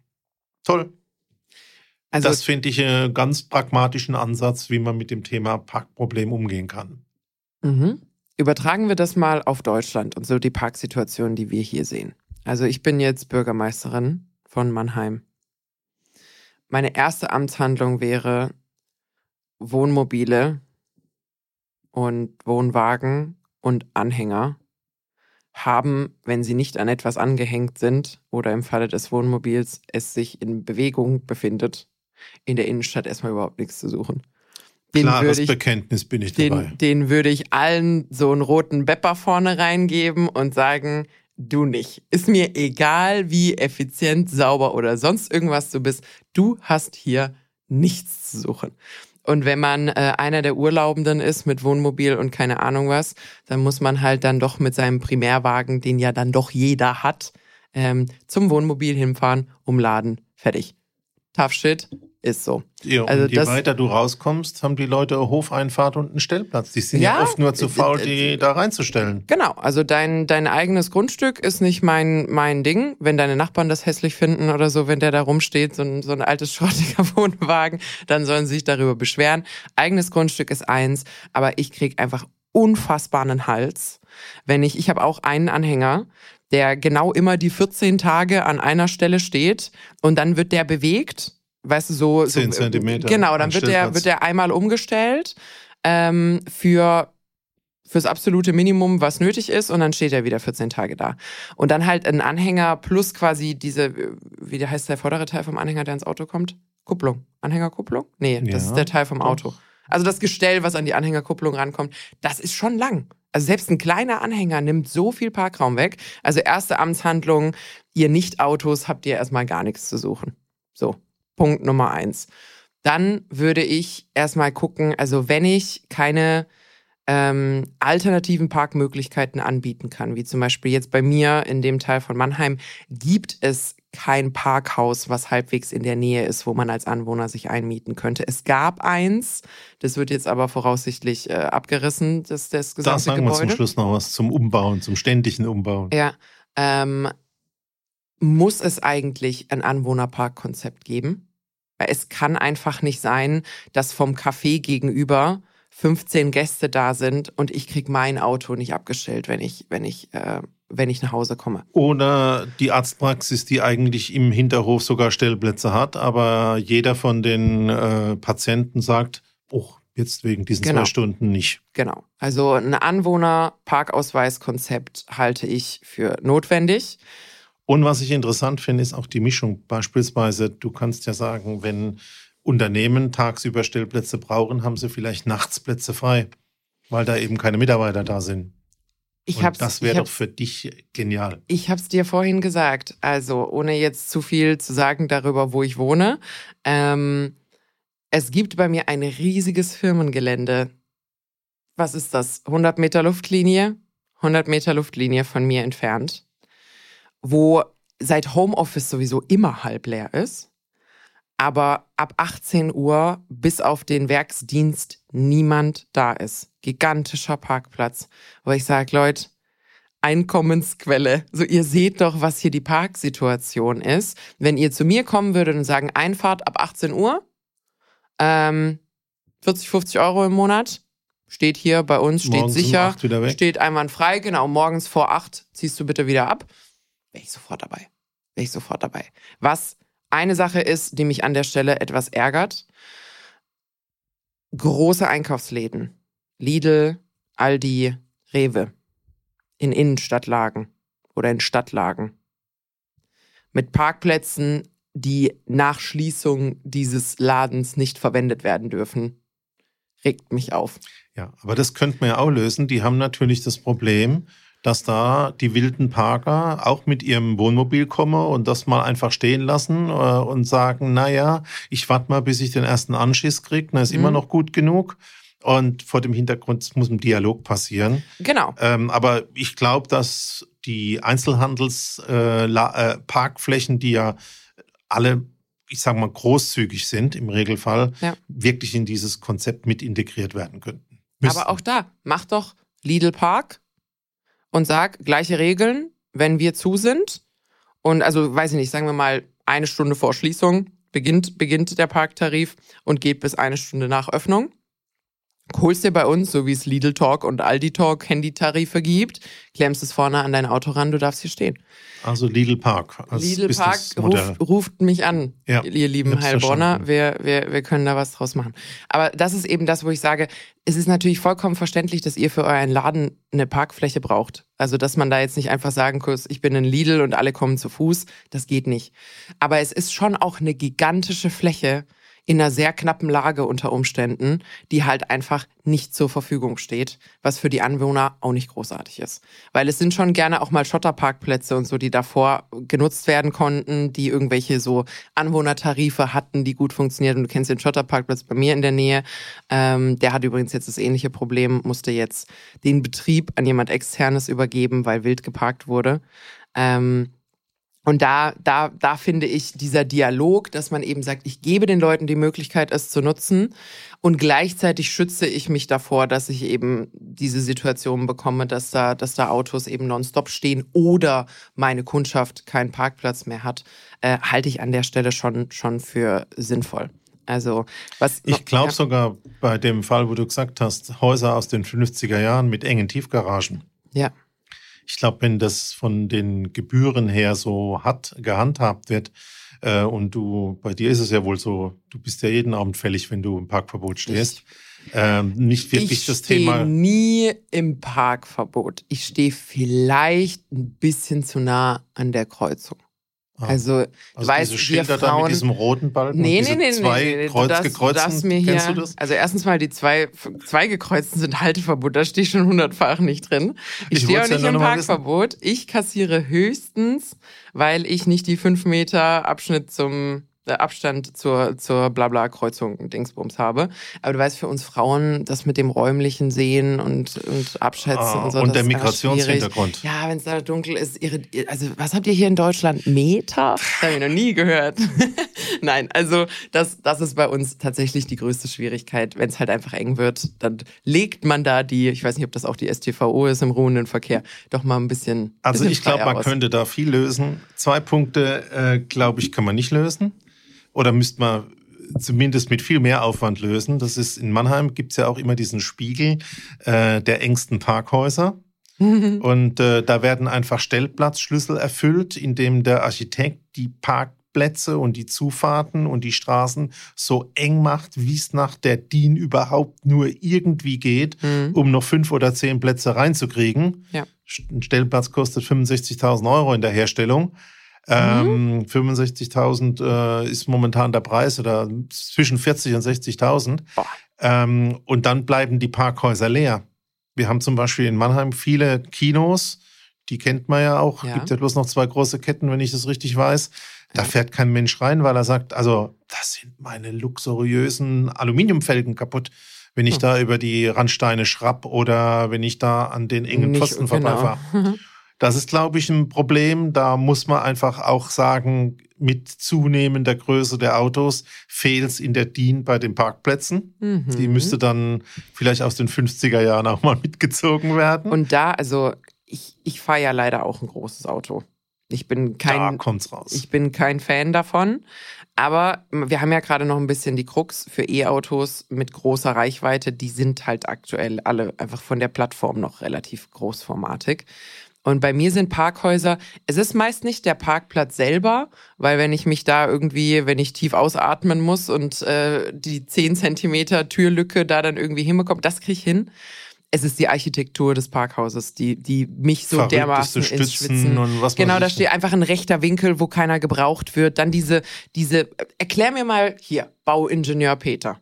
Toll. Also, das finde ich einen ganz pragmatischen Ansatz, wie man mit dem Thema Parkproblem umgehen kann. Mhm. Übertragen wir das mal auf Deutschland und so die Parksituation, die wir hier sehen. Also ich bin jetzt Bürgermeisterin von Mannheim. Meine erste Amtshandlung wäre, Wohnmobile und Wohnwagen und Anhänger haben, wenn sie nicht an etwas angehängt sind oder im Falle des Wohnmobils es sich in Bewegung befindet, in der Innenstadt erstmal überhaupt nichts zu suchen. Den Klares ich, Bekenntnis bin ich den, dabei. Den würde ich allen so einen roten Bepper vorne reingeben und sagen, du nicht. Ist mir egal, wie effizient, sauber oder sonst irgendwas du bist. Du hast hier nichts zu suchen. Und wenn man äh, einer der Urlaubenden ist mit Wohnmobil und keine Ahnung was, dann muss man halt dann doch mit seinem Primärwagen, den ja dann doch jeder hat, ähm, zum Wohnmobil hinfahren, umladen, fertig. Tough shit, ist so. Ja, und also je das, weiter du rauskommst, haben die Leute eine Hofeinfahrt und einen Stellplatz. Die sind ja, ja oft nur zu faul, die äh, da reinzustellen. Genau, also dein, dein eigenes Grundstück ist nicht mein, mein Ding. Wenn deine Nachbarn das hässlich finden oder so, wenn der da rumsteht, so ein, so ein altes schrottiger Wohnwagen, dann sollen sie sich darüber beschweren. Eigenes Grundstück ist eins, aber ich krieg einfach unfassbaren Hals. Wenn ich, ich habe auch einen Anhänger, der genau immer die 14 Tage an einer Stelle steht und dann wird der bewegt weißt du, so. 10 so, Zentimeter. Genau, dann wird der, wird der einmal umgestellt ähm, für fürs absolute Minimum, was nötig ist, und dann steht er wieder 14 Tage da. Und dann halt ein Anhänger plus quasi diese, wie heißt der vordere Teil vom Anhänger, der ins Auto kommt? Kupplung. Anhängerkupplung? Nee, das ja, ist der Teil vom Auto. Also das Gestell, was an die Anhängerkupplung rankommt, das ist schon lang. Also selbst ein kleiner Anhänger nimmt so viel Parkraum weg. Also erste Amtshandlung, ihr Nicht-Autos habt ihr erstmal gar nichts zu suchen. So. Punkt Nummer eins. Dann würde ich erstmal gucken, also wenn ich keine ähm, alternativen Parkmöglichkeiten anbieten kann, wie zum Beispiel jetzt bei mir in dem Teil von Mannheim, gibt es kein Parkhaus, was halbwegs in der Nähe ist, wo man als Anwohner sich einmieten könnte. Es gab eins, das wird jetzt aber voraussichtlich äh, abgerissen, das, das gesamte Da sagen Gebäude. wir zum Schluss noch was zum Umbauen, zum ständigen Umbauen. Ja, ähm, muss es eigentlich ein Anwohnerparkkonzept geben. Weil es kann einfach nicht sein, dass vom Café gegenüber 15 Gäste da sind und ich krieg mein Auto nicht abgestellt, wenn ich, wenn ich, äh, wenn ich nach Hause komme. Oder die Arztpraxis, die eigentlich im Hinterhof sogar Stellplätze hat, aber jeder von den äh, Patienten sagt, oh, jetzt wegen diesen genau. zwei Stunden nicht. Genau. Also ein Anwohner-Parkausweiskonzept halte ich für notwendig. Und was ich interessant finde, ist auch die Mischung. Beispielsweise, du kannst ja sagen, wenn Unternehmen tagsüber Stellplätze brauchen, haben sie vielleicht nachts Plätze frei, weil da eben keine Mitarbeiter da sind. Ich hab's, das wäre doch für dich genial. Ich habe es dir vorhin gesagt. Also, ohne jetzt zu viel zu sagen darüber, wo ich wohne. Ähm, es gibt bei mir ein riesiges Firmengelände. Was ist das? 100 Meter Luftlinie? 100 Meter Luftlinie von mir entfernt wo seit Homeoffice sowieso immer halb leer ist, aber ab 18 Uhr bis auf den Werksdienst niemand da ist. Gigantischer Parkplatz, wo ich sage, Leute, Einkommensquelle. So, ihr seht doch, was hier die Parksituation ist. Wenn ihr zu mir kommen würdet und sagen, Einfahrt ab 18 Uhr, ähm, 40, 50 Euro im Monat. Steht hier bei uns, steht morgens sicher, um steht einwandfrei. Genau, morgens vor acht ziehst du bitte wieder ab. Wäre ich sofort dabei. Wäre ich sofort dabei. Was eine Sache ist, die mich an der Stelle etwas ärgert. Große Einkaufsläden. Lidl, Aldi, Rewe. In Innenstadtlagen oder in Stadtlagen. Mit Parkplätzen, die nach Schließung dieses Ladens nicht verwendet werden dürfen. Regt mich auf. Ja, aber das könnte man ja auch lösen. Die haben natürlich das Problem, dass da die wilden Parker auch mit ihrem Wohnmobil kommen und das mal einfach stehen lassen äh, und sagen, naja, ich warte mal, bis ich den ersten Anschiss kriege, dann ist mhm. immer noch gut genug. Und vor dem Hintergrund muss ein Dialog passieren. Genau. Ähm, aber ich glaube, dass die Einzelhandelsparkflächen, äh, äh, die ja alle, ich sage mal, großzügig sind im Regelfall, ja. wirklich in dieses Konzept mit integriert werden könnten. Müssten. Aber auch da, mach doch Lidl Park und sag gleiche Regeln, wenn wir zu sind. Und also, weiß ich nicht, sagen wir mal, eine Stunde vor Schließung beginnt, beginnt der Parktarif und geht bis eine Stunde nach Öffnung holst dir bei uns, so wie es Lidl Talk und Aldi Talk Handytarife gibt, klemmst es vorne an dein Auto ran, du darfst hier stehen. Also Lidl Park. Lidl Park ruft, ruft, mich an, ja, ihr lieben Heilbronner. Wir, wir, wir können da was draus machen. Aber das ist eben das, wo ich sage, es ist natürlich vollkommen verständlich, dass ihr für euren Laden eine Parkfläche braucht. Also, dass man da jetzt nicht einfach sagen kann, ich bin ein Lidl und alle kommen zu Fuß. Das geht nicht. Aber es ist schon auch eine gigantische Fläche, in einer sehr knappen Lage unter Umständen, die halt einfach nicht zur Verfügung steht, was für die Anwohner auch nicht großartig ist. Weil es sind schon gerne auch mal Schotterparkplätze und so, die davor genutzt werden konnten, die irgendwelche so Anwohnertarife hatten, die gut funktionieren. Du kennst den Schotterparkplatz bei mir in der Nähe. Ähm, der hat übrigens jetzt das ähnliche Problem, musste jetzt den Betrieb an jemand externes übergeben, weil wild geparkt wurde. Ähm, und da, da, da finde ich dieser Dialog, dass man eben sagt, ich gebe den Leuten die Möglichkeit, es zu nutzen und gleichzeitig schütze ich mich davor, dass ich eben diese Situation bekomme, dass da, dass da Autos eben nonstop stehen oder meine Kundschaft keinen Parkplatz mehr hat, äh, halte ich an der Stelle schon, schon für sinnvoll. Also, was. Ich glaube ja. sogar bei dem Fall, wo du gesagt hast, Häuser aus den 50er Jahren mit engen Tiefgaragen. Ja ich glaube, wenn das von den Gebühren her so hat gehandhabt wird, äh, und du, bei dir ist es ja wohl so, du bist ja jeden Abend fällig, wenn du im Parkverbot stehst. Ähm, nicht wirklich ich das Thema. Ich stehe nie im Parkverbot. Ich stehe vielleicht ein bisschen zu nah an der Kreuzung. Ah. Also, du also weißt, diese Schilder Frauen, da mit diesem roten Balken nee, nee, nee, zwei nee, nee, kreuz, du darfst, du mir hier, Kennst du das? Also erstens mal, die zwei, zwei gekreuzten sind Halteverbot, da stehe ich schon hundertfach nicht drin. Ich, ich stehe auch nicht ja im Parkverbot. Ich kassiere höchstens, weil ich nicht die fünf Meter Abschnitt zum Abstand zur, zur Blabla-Kreuzung Dingsbums habe. Aber du weißt, für uns Frauen, das mit dem räumlichen Sehen und, und Abschätzen ah, und so. Und der Migrationshintergrund. Ja, wenn es da dunkel ist. Ihre, also, was habt ihr hier in Deutschland? Meter? Das habe ich noch nie gehört. Nein, also, das, das ist bei uns tatsächlich die größte Schwierigkeit. Wenn es halt einfach eng wird, dann legt man da die, ich weiß nicht, ob das auch die STVO ist im ruhenden Verkehr, doch mal ein bisschen. Also, bisschen ich glaube, man aus. könnte da viel lösen. Zwei Punkte, äh, glaube ich, kann man nicht lösen oder müsste man zumindest mit viel mehr Aufwand lösen. Das ist in Mannheim gibt es ja auch immer diesen Spiegel äh, der engsten Parkhäuser. Und äh, da werden einfach Stellplatzschlüssel erfüllt, indem der Architekt die Parkplätze und die Zufahrten und die Straßen so eng macht, wie es nach der DIN überhaupt nur irgendwie geht, mhm. um noch fünf oder zehn Plätze reinzukriegen. Ja. Ein Stellplatz kostet 65.000 Euro in der Herstellung. Ähm, 65.000 äh, ist momentan der Preis oder zwischen 40 und 60.000. Ähm, und dann bleiben die Parkhäuser leer. Wir haben zum Beispiel in Mannheim viele Kinos, die kennt man ja auch. Ja. Gibt ja bloß noch zwei große Ketten, wenn ich das richtig weiß. Da fährt kein Mensch rein, weil er sagt, also das sind meine luxuriösen Aluminiumfelgen kaputt, wenn ich hm. da über die Randsteine schrapp oder wenn ich da an den engen Nicht, Pfosten genau. Das ist, glaube ich, ein Problem. Da muss man einfach auch sagen, mit zunehmender Größe der Autos fehlt es in der DIN bei den Parkplätzen. Mhm. Die müsste dann vielleicht aus den 50er Jahren auch mal mitgezogen werden. Und da, also ich, ich fahre ja leider auch ein großes Auto. Ich bin kein, da kommt's raus. Ich bin kein Fan davon. Aber wir haben ja gerade noch ein bisschen die Krux für E-Autos mit großer Reichweite. Die sind halt aktuell alle einfach von der Plattform noch relativ großformatig. Und bei mir sind Parkhäuser, es ist meist nicht der Parkplatz selber, weil wenn ich mich da irgendwie, wenn ich tief ausatmen muss und äh, die 10 Zentimeter Türlücke da dann irgendwie hinbekomme, das kriege ich hin. Es ist die Architektur des Parkhauses, die, die mich so dermaßen ins Schwitzen. Und was genau, da steht einfach ein rechter Winkel, wo keiner gebraucht wird. Dann diese, diese, erklär mir mal hier, Bauingenieur Peter.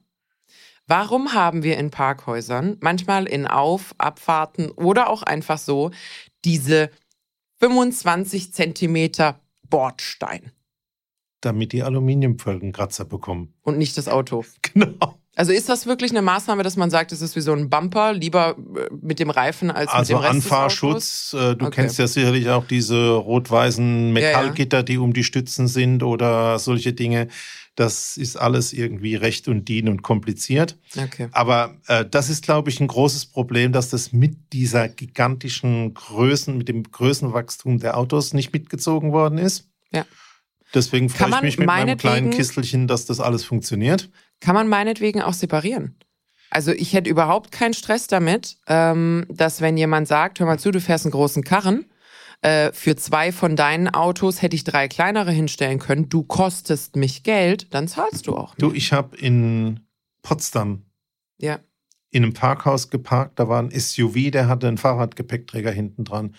Warum haben wir in Parkhäusern, manchmal in Auf-, Abfahrten oder auch einfach so, diese 25 Zentimeter Bordstein. Damit die Aluminiumpfölgenkratzer bekommen. Und nicht das Auto. Genau. Also ist das wirklich eine Maßnahme, dass man sagt, es ist wie so ein Bumper, lieber äh, mit dem Reifen als also mit dem Rest Anfahrschutz. Äh, du okay. kennst ja sicherlich auch diese rot-weißen Metallgitter, ja, ja. die um die Stützen sind oder solche Dinge. Das ist alles irgendwie recht und dien und kompliziert. Okay. Aber äh, das ist, glaube ich, ein großes Problem, dass das mit dieser gigantischen Größen, mit dem Größenwachstum der Autos nicht mitgezogen worden ist. Ja. Deswegen freue ich mich mit meinem kleinen Kistelchen, dass das alles funktioniert. Kann man meinetwegen auch separieren. Also ich hätte überhaupt keinen Stress damit, ähm, dass wenn jemand sagt, hör mal zu, du fährst einen großen Karren, äh, für zwei von deinen Autos hätte ich drei kleinere hinstellen können. Du kostest mich Geld, dann zahlst du auch. Mehr. Du, ich habe in Potsdam ja. in einem Parkhaus geparkt. Da war ein SUV, der hatte einen Fahrradgepäckträger hinten dran.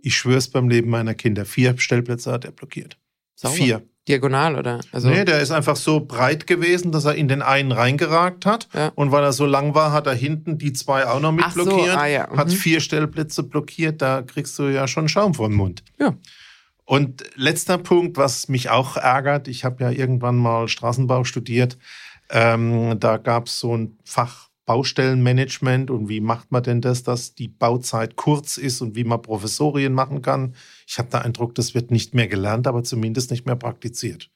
Ich schwör's beim Leben meiner Kinder. Vier Stellplätze hat er blockiert. Sauber. Vier. Diagonal, oder? Also nee, der ist einfach so breit gewesen, dass er in den einen reingeragt hat. Ja. Und weil er so lang war, hat er hinten die zwei auch noch mit Ach blockiert. So, ah, ja. mhm. Hat vier Stellplätze blockiert. Da kriegst du ja schon Schaum vor den Mund. Ja. Und letzter Punkt, was mich auch ärgert, ich habe ja irgendwann mal Straßenbau studiert. Ähm, da gab es so ein Fach Baustellenmanagement und wie macht man denn das, dass die Bauzeit kurz ist und wie man Professorien machen kann. Ich habe den Eindruck, das wird nicht mehr gelernt, aber zumindest nicht mehr praktiziert.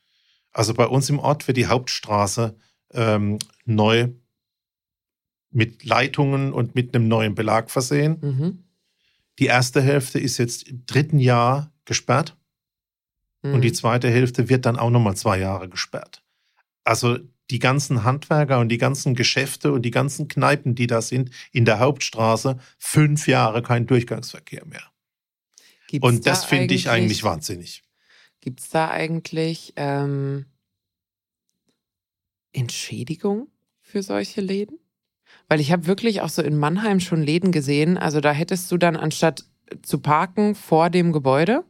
Also bei uns im Ort wird die Hauptstraße ähm, neu mit Leitungen und mit einem neuen Belag versehen. Mhm. Die erste Hälfte ist jetzt im dritten Jahr gesperrt mhm. und die zweite Hälfte wird dann auch nochmal zwei Jahre gesperrt. Also die ganzen Handwerker und die ganzen Geschäfte und die ganzen Kneipen, die da sind, in der Hauptstraße, fünf Jahre kein Durchgangsverkehr mehr. Gibt's und das da finde ich eigentlich wahnsinnig. Gibt es da eigentlich ähm, Entschädigung für solche Läden? Weil ich habe wirklich auch so in Mannheim schon Läden gesehen. Also da hättest du dann anstatt zu parken vor dem Gebäude,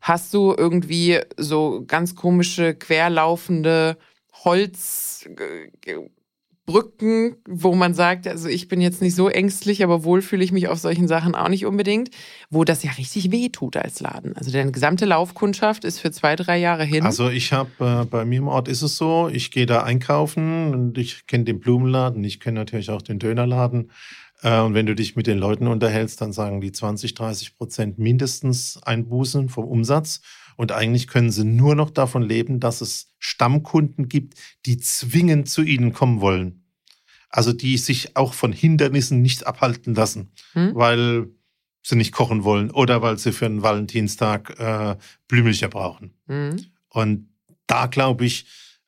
hast du irgendwie so ganz komische querlaufende Holzbrücken, wo man sagt, also ich bin jetzt nicht so ängstlich, aber wohl fühle ich mich auf solchen Sachen auch nicht unbedingt, wo das ja richtig weh tut als Laden. Also deine gesamte Laufkundschaft ist für zwei, drei Jahre hin. Also ich habe, äh, bei mir im Ort ist es so, ich gehe da einkaufen und ich kenne den Blumenladen, ich kenne natürlich auch den Dönerladen. Äh, und wenn du dich mit den Leuten unterhältst, dann sagen die 20, 30 Prozent mindestens Einbußen vom Umsatz. Und eigentlich können sie nur noch davon leben, dass es Stammkunden gibt, die zwingend zu ihnen kommen wollen. Also die sich auch von Hindernissen nicht abhalten lassen, hm? weil sie nicht kochen wollen oder weil sie für einen Valentinstag äh, Blümlicher brauchen. Hm? Und da glaube ich,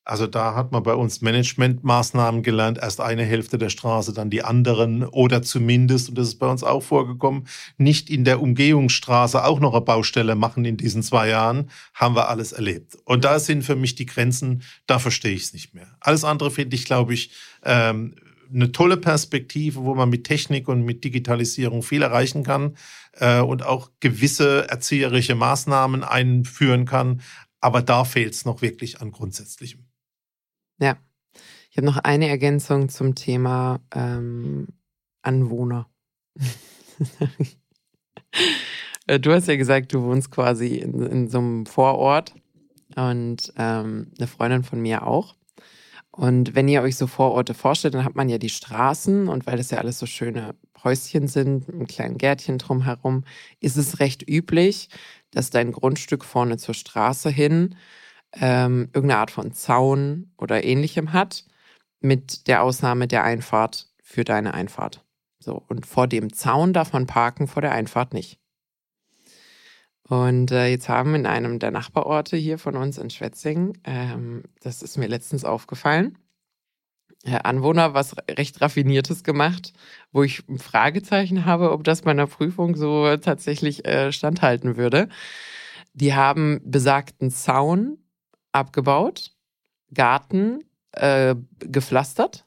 also da hat man bei uns Managementmaßnahmen gelernt, erst eine Hälfte der Straße, dann die anderen oder zumindest, und das ist bei uns auch vorgekommen, nicht in der Umgehungsstraße auch noch eine Baustelle machen in diesen zwei Jahren, haben wir alles erlebt. Und da sind für mich die Grenzen, da verstehe ich es nicht mehr. Alles andere finde ich, glaube ich, ähm, eine tolle Perspektive, wo man mit Technik und mit Digitalisierung viel erreichen kann äh, und auch gewisse erzieherische Maßnahmen einführen kann. Aber da fehlt es noch wirklich an Grundsätzlichem. Ja. Ich habe noch eine Ergänzung zum Thema ähm, Anwohner. Äh, du hast ja gesagt, du wohnst quasi in, in so einem Vorort und ähm, eine Freundin von mir auch. Und wenn ihr euch so Vororte vorstellt, dann hat man ja die Straßen und weil das ja alles so schöne Häuschen sind, ein kleines Gärtchen drumherum, ist es recht üblich, dass dein Grundstück vorne zur Straße hin ähm, irgendeine Art von Zaun oder ähnlichem hat, mit der Ausnahme der Einfahrt für deine Einfahrt. So, und vor dem Zaun darf man parken, vor der Einfahrt nicht. Und äh, jetzt haben in einem der Nachbarorte hier von uns in Schwetzingen, ähm, das ist mir letztens aufgefallen, äh, Anwohner was recht Raffiniertes gemacht, wo ich ein Fragezeichen habe, ob das bei einer Prüfung so tatsächlich äh, standhalten würde. Die haben besagten Zaun abgebaut, Garten äh, gepflastert.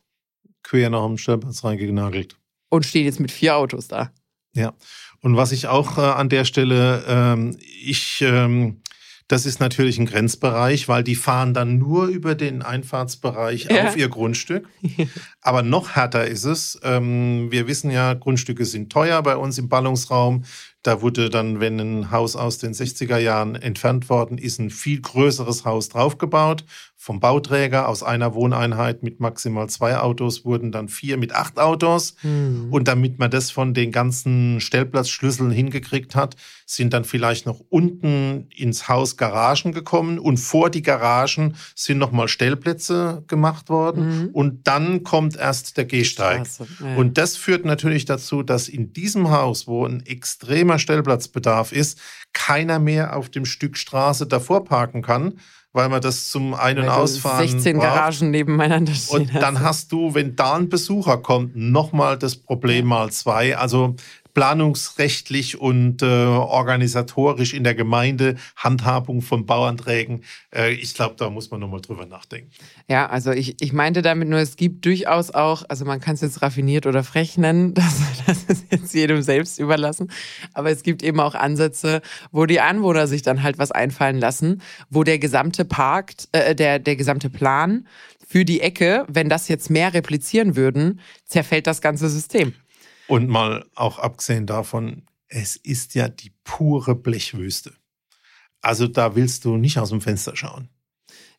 Quer nach dem Stellplatz reingenagelt. Und stehen jetzt mit vier Autos da. Ja, und was ich auch äh, an der Stelle, ähm, ich, ähm, das ist natürlich ein Grenzbereich, weil die fahren dann nur über den Einfahrtsbereich ja. auf ihr Grundstück. Aber noch härter ist es. Ähm, wir wissen ja, Grundstücke sind teuer bei uns im Ballungsraum. Da wurde dann, wenn ein Haus aus den 60er Jahren entfernt worden ist, ein viel größeres Haus draufgebaut. Vom Bauträger aus einer Wohneinheit mit maximal zwei Autos wurden dann vier mit acht Autos. Mhm. Und damit man das von den ganzen Stellplatzschlüsseln hingekriegt hat, sind dann vielleicht noch unten ins Haus Garagen gekommen und vor die Garagen sind nochmal Stellplätze gemacht worden. Mhm. Und dann kommt erst der Gehsteig. Ja. Und das führt natürlich dazu, dass in diesem Haus, wo ein extremer extremer Stellplatzbedarf ist, keiner mehr auf dem Stück Straße davor parken kann, weil man das zum Ein- und Ausfahren 16 braucht. Garagen nebeneinander stehen. Und dann hast du, wenn da ein Besucher kommt, nochmal das Problem mal zwei. Also planungsrechtlich und äh, organisatorisch in der Gemeinde, Handhabung von Bauanträgen. Äh, ich glaube, da muss man nochmal drüber nachdenken. Ja, also ich, ich meinte damit nur, es gibt durchaus auch, also man kann es jetzt raffiniert oder frech nennen, das, das ist jetzt jedem selbst überlassen, aber es gibt eben auch Ansätze, wo die Anwohner sich dann halt was einfallen lassen, wo der gesamte Park, äh, der, der gesamte Plan für die Ecke, wenn das jetzt mehr replizieren würden, zerfällt das ganze System. Und mal auch abgesehen davon, es ist ja die pure Blechwüste. Also da willst du nicht aus dem Fenster schauen.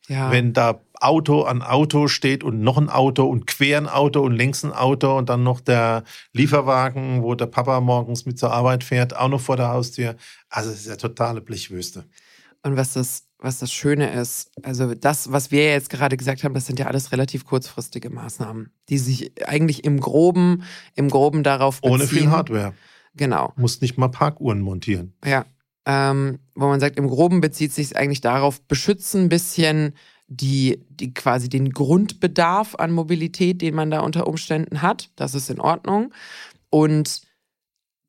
Ja. Wenn da Auto an Auto steht und noch ein Auto und quer ein Auto und längs ein Auto und dann noch der Lieferwagen, wo der Papa morgens mit zur Arbeit fährt, auch noch vor der Haustür. Also es ist ja totale Blechwüste. Und was das, was das Schöne ist, also das, was wir jetzt gerade gesagt haben, das sind ja alles relativ kurzfristige Maßnahmen, die sich eigentlich im Groben, im Groben darauf beziehen. Ohne viel Hardware. Genau. Muss nicht mal Parkuhren montieren. Ja. Ähm, wo man sagt, im Groben bezieht sich eigentlich darauf, beschützen ein bisschen die, die quasi den Grundbedarf an Mobilität, den man da unter Umständen hat. Das ist in Ordnung. Und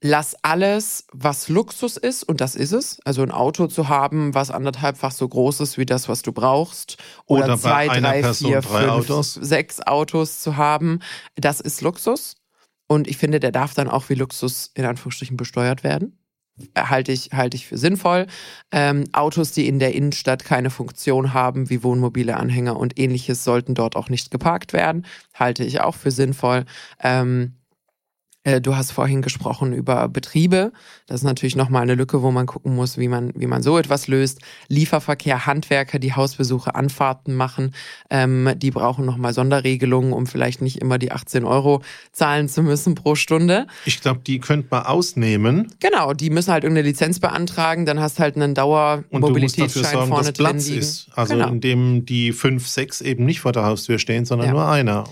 lass alles, was Luxus ist, und das ist es, also ein Auto zu haben, was anderthalbfach so groß ist wie das, was du brauchst, oder, oder zwei, drei, Person vier, fünf, Autos. sechs Autos zu haben, das ist Luxus. Und ich finde, der darf dann auch wie Luxus in Anführungsstrichen besteuert werden. Halte ich, halte ich für sinnvoll. Ähm, Autos, die in der Innenstadt keine Funktion haben, wie Wohnmobile Anhänger und ähnliches, sollten dort auch nicht geparkt werden. Halte ich auch für sinnvoll. Ähm, äh, du hast vorhin gesprochen über Betriebe. Das ist natürlich nochmal eine Lücke, wo man gucken muss, wie man, wie man so etwas löst. Lieferverkehr, Handwerker, die Hausbesuche, Anfahrten machen, ähm, die brauchen nochmal Sonderregelungen, um vielleicht nicht immer die 18 Euro zahlen zu müssen pro Stunde. Ich glaube, die könnte man ausnehmen. Genau, die müssen halt irgendeine Lizenz beantragen, dann hast halt einen Dauermobilitätsschein vorne dass Platz drin ist. Also genau. indem die fünf, sechs eben nicht vor der Haustür stehen, sondern ja. nur einer.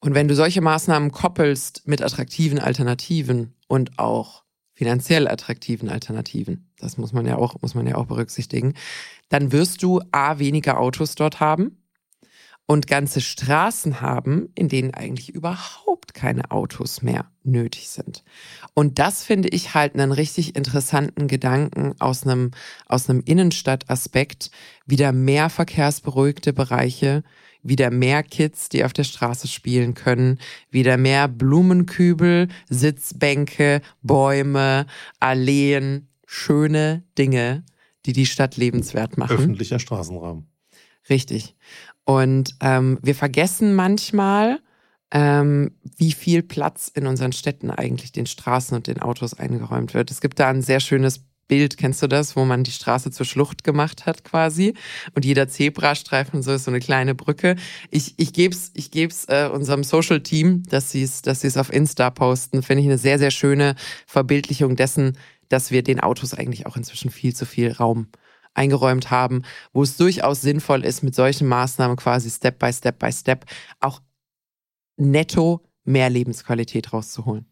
Und wenn du solche Maßnahmen koppelst mit attraktiven Alternativen und auch finanziell attraktiven Alternativen, das muss man ja auch, muss man ja auch berücksichtigen, dann wirst du A, weniger Autos dort haben und ganze Straßen haben, in denen eigentlich überhaupt keine Autos mehr nötig sind. Und das finde ich halt einen richtig interessanten Gedanken aus einem, aus einem Innenstadtaspekt, wieder mehr verkehrsberuhigte Bereiche, wieder mehr Kids, die auf der Straße spielen können, wieder mehr Blumenkübel, Sitzbänke, Bäume, Alleen, schöne Dinge, die die Stadt lebenswert machen. Öffentlicher Straßenraum. Richtig. Und ähm, wir vergessen manchmal, ähm, wie viel Platz in unseren Städten eigentlich den Straßen und den Autos eingeräumt wird. Es gibt da ein sehr schönes Bild, kennst du das, wo man die Straße zur Schlucht gemacht hat quasi und jeder Zebrastreifen so ist so eine kleine Brücke. Ich, ich gebe es ich geb's, äh, unserem Social-Team, dass sie es dass sie's auf Insta posten. Finde ich eine sehr, sehr schöne Verbildlichung dessen, dass wir den Autos eigentlich auch inzwischen viel zu viel Raum eingeräumt haben, wo es durchaus sinnvoll ist, mit solchen Maßnahmen quasi Step by Step by Step auch netto mehr Lebensqualität rauszuholen.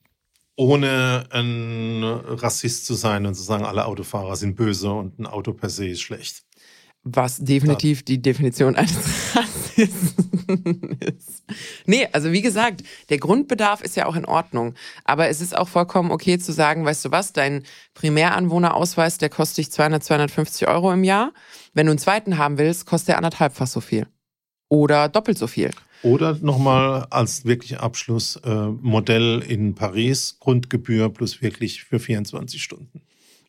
ohne ein Rassist zu sein und zu sagen, alle Autofahrer sind böse und ein Auto per se ist schlecht. Was definitiv die Definition eines ist. Nee, also wie gesagt, der Grundbedarf ist ja auch in Ordnung. Aber es ist auch vollkommen okay zu sagen, weißt du was, dein Primäranwohnerausweis, der kostet dich 200, 250 Euro im Jahr. Wenn du einen zweiten haben willst, kostet der anderthalbfach so viel. Oder doppelt so viel. Oder nochmal als wirklich Abschluss äh, Modell in Paris, Grundgebühr plus wirklich für 24 Stunden.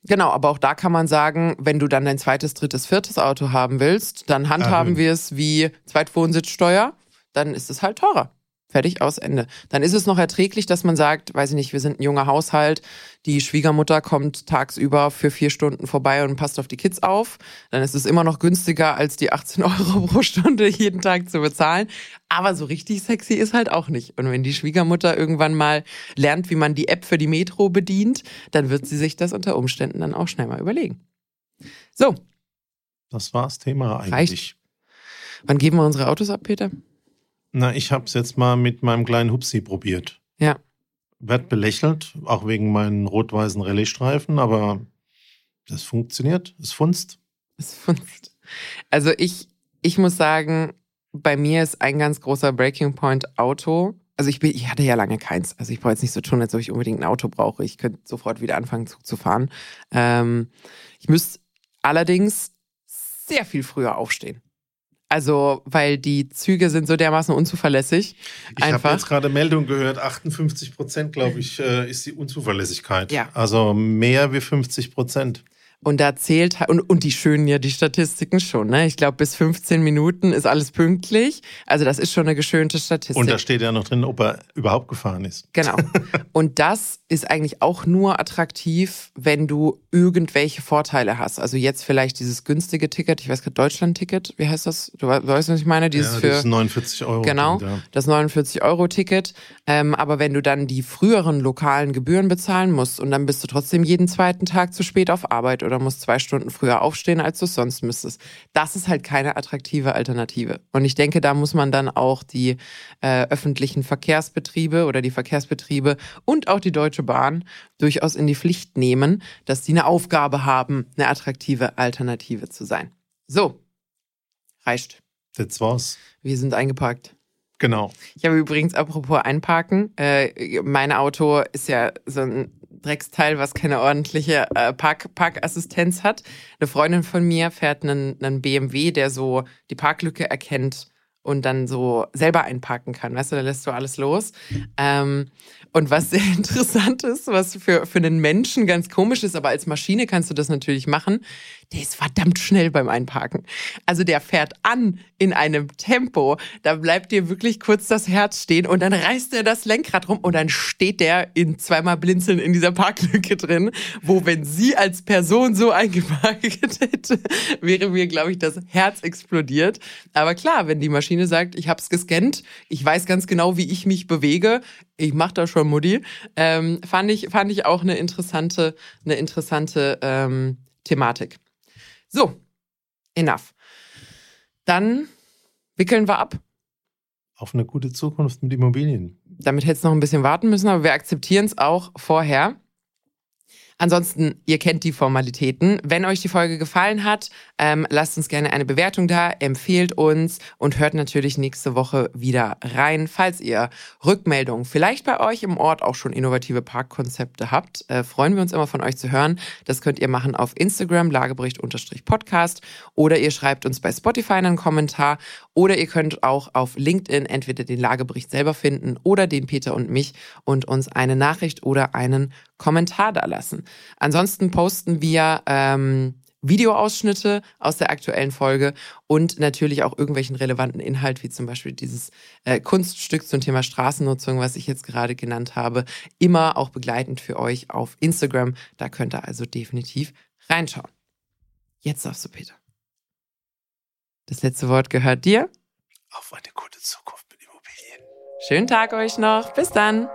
Genau, aber auch da kann man sagen, wenn du dann dein zweites, drittes, viertes Auto haben willst, dann handhaben Erhöhen. wir es wie Zweitwohnsitzsteuer, dann ist es halt teurer. Fertig, aus, Ende. Dann ist es noch erträglich, dass man sagt, weiß ich nicht, wir sind ein junger Haushalt, die Schwiegermutter kommt tagsüber für vier Stunden vorbei und passt auf die Kids auf. Dann ist es immer noch günstiger, als die 18 Euro pro Stunde jeden Tag zu bezahlen. Aber so richtig sexy ist halt auch nicht. Und wenn die Schwiegermutter irgendwann mal lernt, wie man die App für die Metro bedient, dann wird sie sich das unter Umständen dann auch schnell mal überlegen. So. Das war's Thema eigentlich. Reicht. Wann geben wir unsere Autos ab, Peter? Na, ich habe es jetzt mal mit meinem kleinen Hupsi probiert. Ja. Werd belächelt, auch wegen meinen rot-weißen Rallye-Streifen, aber das funktioniert. Es funzt. Es funzt. Also ich, ich muss sagen, bei mir ist ein ganz großer Breaking Point Auto. Also ich, bin, ich hatte ja lange keins. Also ich brauche jetzt nicht so tun, als ob ich unbedingt ein Auto brauche. Ich könnte sofort wieder anfangen, Zug zu fahren. Ähm, ich müsste allerdings sehr viel früher aufstehen. Also, weil die Züge sind so dermaßen unzuverlässig. Ich habe jetzt gerade Meldung gehört, 58 Prozent, glaube ich, äh, ist die Unzuverlässigkeit. Ja. Also mehr wie 50 Prozent. Und da zählt und, und die schönen ja die Statistiken schon. Ne? Ich glaube, bis 15 Minuten ist alles pünktlich. Also das ist schon eine geschönte Statistik. Und da steht ja noch drin, ob er überhaupt gefahren ist. Genau. Und das ist eigentlich auch nur attraktiv, wenn du irgendwelche Vorteile hast. Also jetzt vielleicht dieses günstige Ticket, ich weiß gerade Deutschland-Ticket, wie heißt das? Du weißt, was ich meine? Dieses ja, für das 49 Euro. Genau, ja. das 49 Euro Ticket. Ähm, aber wenn du dann die früheren lokalen Gebühren bezahlen musst und dann bist du trotzdem jeden zweiten Tag zu spät auf Arbeit oder musst zwei Stunden früher aufstehen, als du es sonst müsstest. Das ist halt keine attraktive Alternative. Und ich denke, da muss man dann auch die äh, öffentlichen Verkehrsbetriebe oder die Verkehrsbetriebe und auch die Deutsche Bahn durchaus in die Pflicht nehmen, dass die eine Aufgabe haben, eine attraktive Alternative zu sein. So, reicht. Das war's. Wir sind eingeparkt. Genau. Ich habe übrigens, apropos einparken, äh, mein Auto ist ja so ein Drecksteil, was keine ordentliche äh, Park Parkassistenz hat. Eine Freundin von mir fährt einen, einen BMW, der so die Parklücke erkennt und dann so selber einparken kann. Weißt du, da lässt du alles los. Ähm, und was sehr interessant ist, was für, für einen Menschen ganz komisch ist, aber als Maschine kannst du das natürlich machen, der ist verdammt schnell beim Einparken. Also der fährt an in einem Tempo, da bleibt dir wirklich kurz das Herz stehen und dann reißt er das Lenkrad rum und dann steht der in zweimal Blinzeln in dieser Parklücke drin, wo wenn sie als Person so eingeparkt hätte, wäre mir, glaube ich, das Herz explodiert. Aber klar, wenn die Maschine sagt, ich habe es gescannt, ich weiß ganz genau, wie ich mich bewege, ich mache da schon Mutti, ähm, fand ich fand ich auch eine interessante eine interessante ähm, Thematik. So, enough. Dann wickeln wir ab. Auf eine gute Zukunft mit Immobilien. Damit hätte es noch ein bisschen warten müssen, aber wir akzeptieren es auch vorher. Ansonsten, ihr kennt die Formalitäten. Wenn euch die Folge gefallen hat, ähm, lasst uns gerne eine Bewertung da, empfehlt uns und hört natürlich nächste Woche wieder rein. Falls ihr Rückmeldungen vielleicht bei euch im Ort auch schon innovative Parkkonzepte habt, äh, freuen wir uns immer von euch zu hören. Das könnt ihr machen auf Instagram, Lagebericht-Podcast oder ihr schreibt uns bei Spotify einen Kommentar oder ihr könnt auch auf LinkedIn entweder den Lagebericht selber finden oder den Peter und mich und uns eine Nachricht oder einen Kommentar da lassen. Ansonsten posten wir ähm, Videoausschnitte aus der aktuellen Folge und natürlich auch irgendwelchen relevanten Inhalt, wie zum Beispiel dieses äh, Kunststück zum Thema Straßennutzung, was ich jetzt gerade genannt habe, immer auch begleitend für euch auf Instagram. Da könnt ihr also definitiv reinschauen. Jetzt darfst du, Peter. Das letzte Wort gehört dir. Auf eine gute Zukunft mit Immobilien. Schönen Tag euch noch. Bis dann.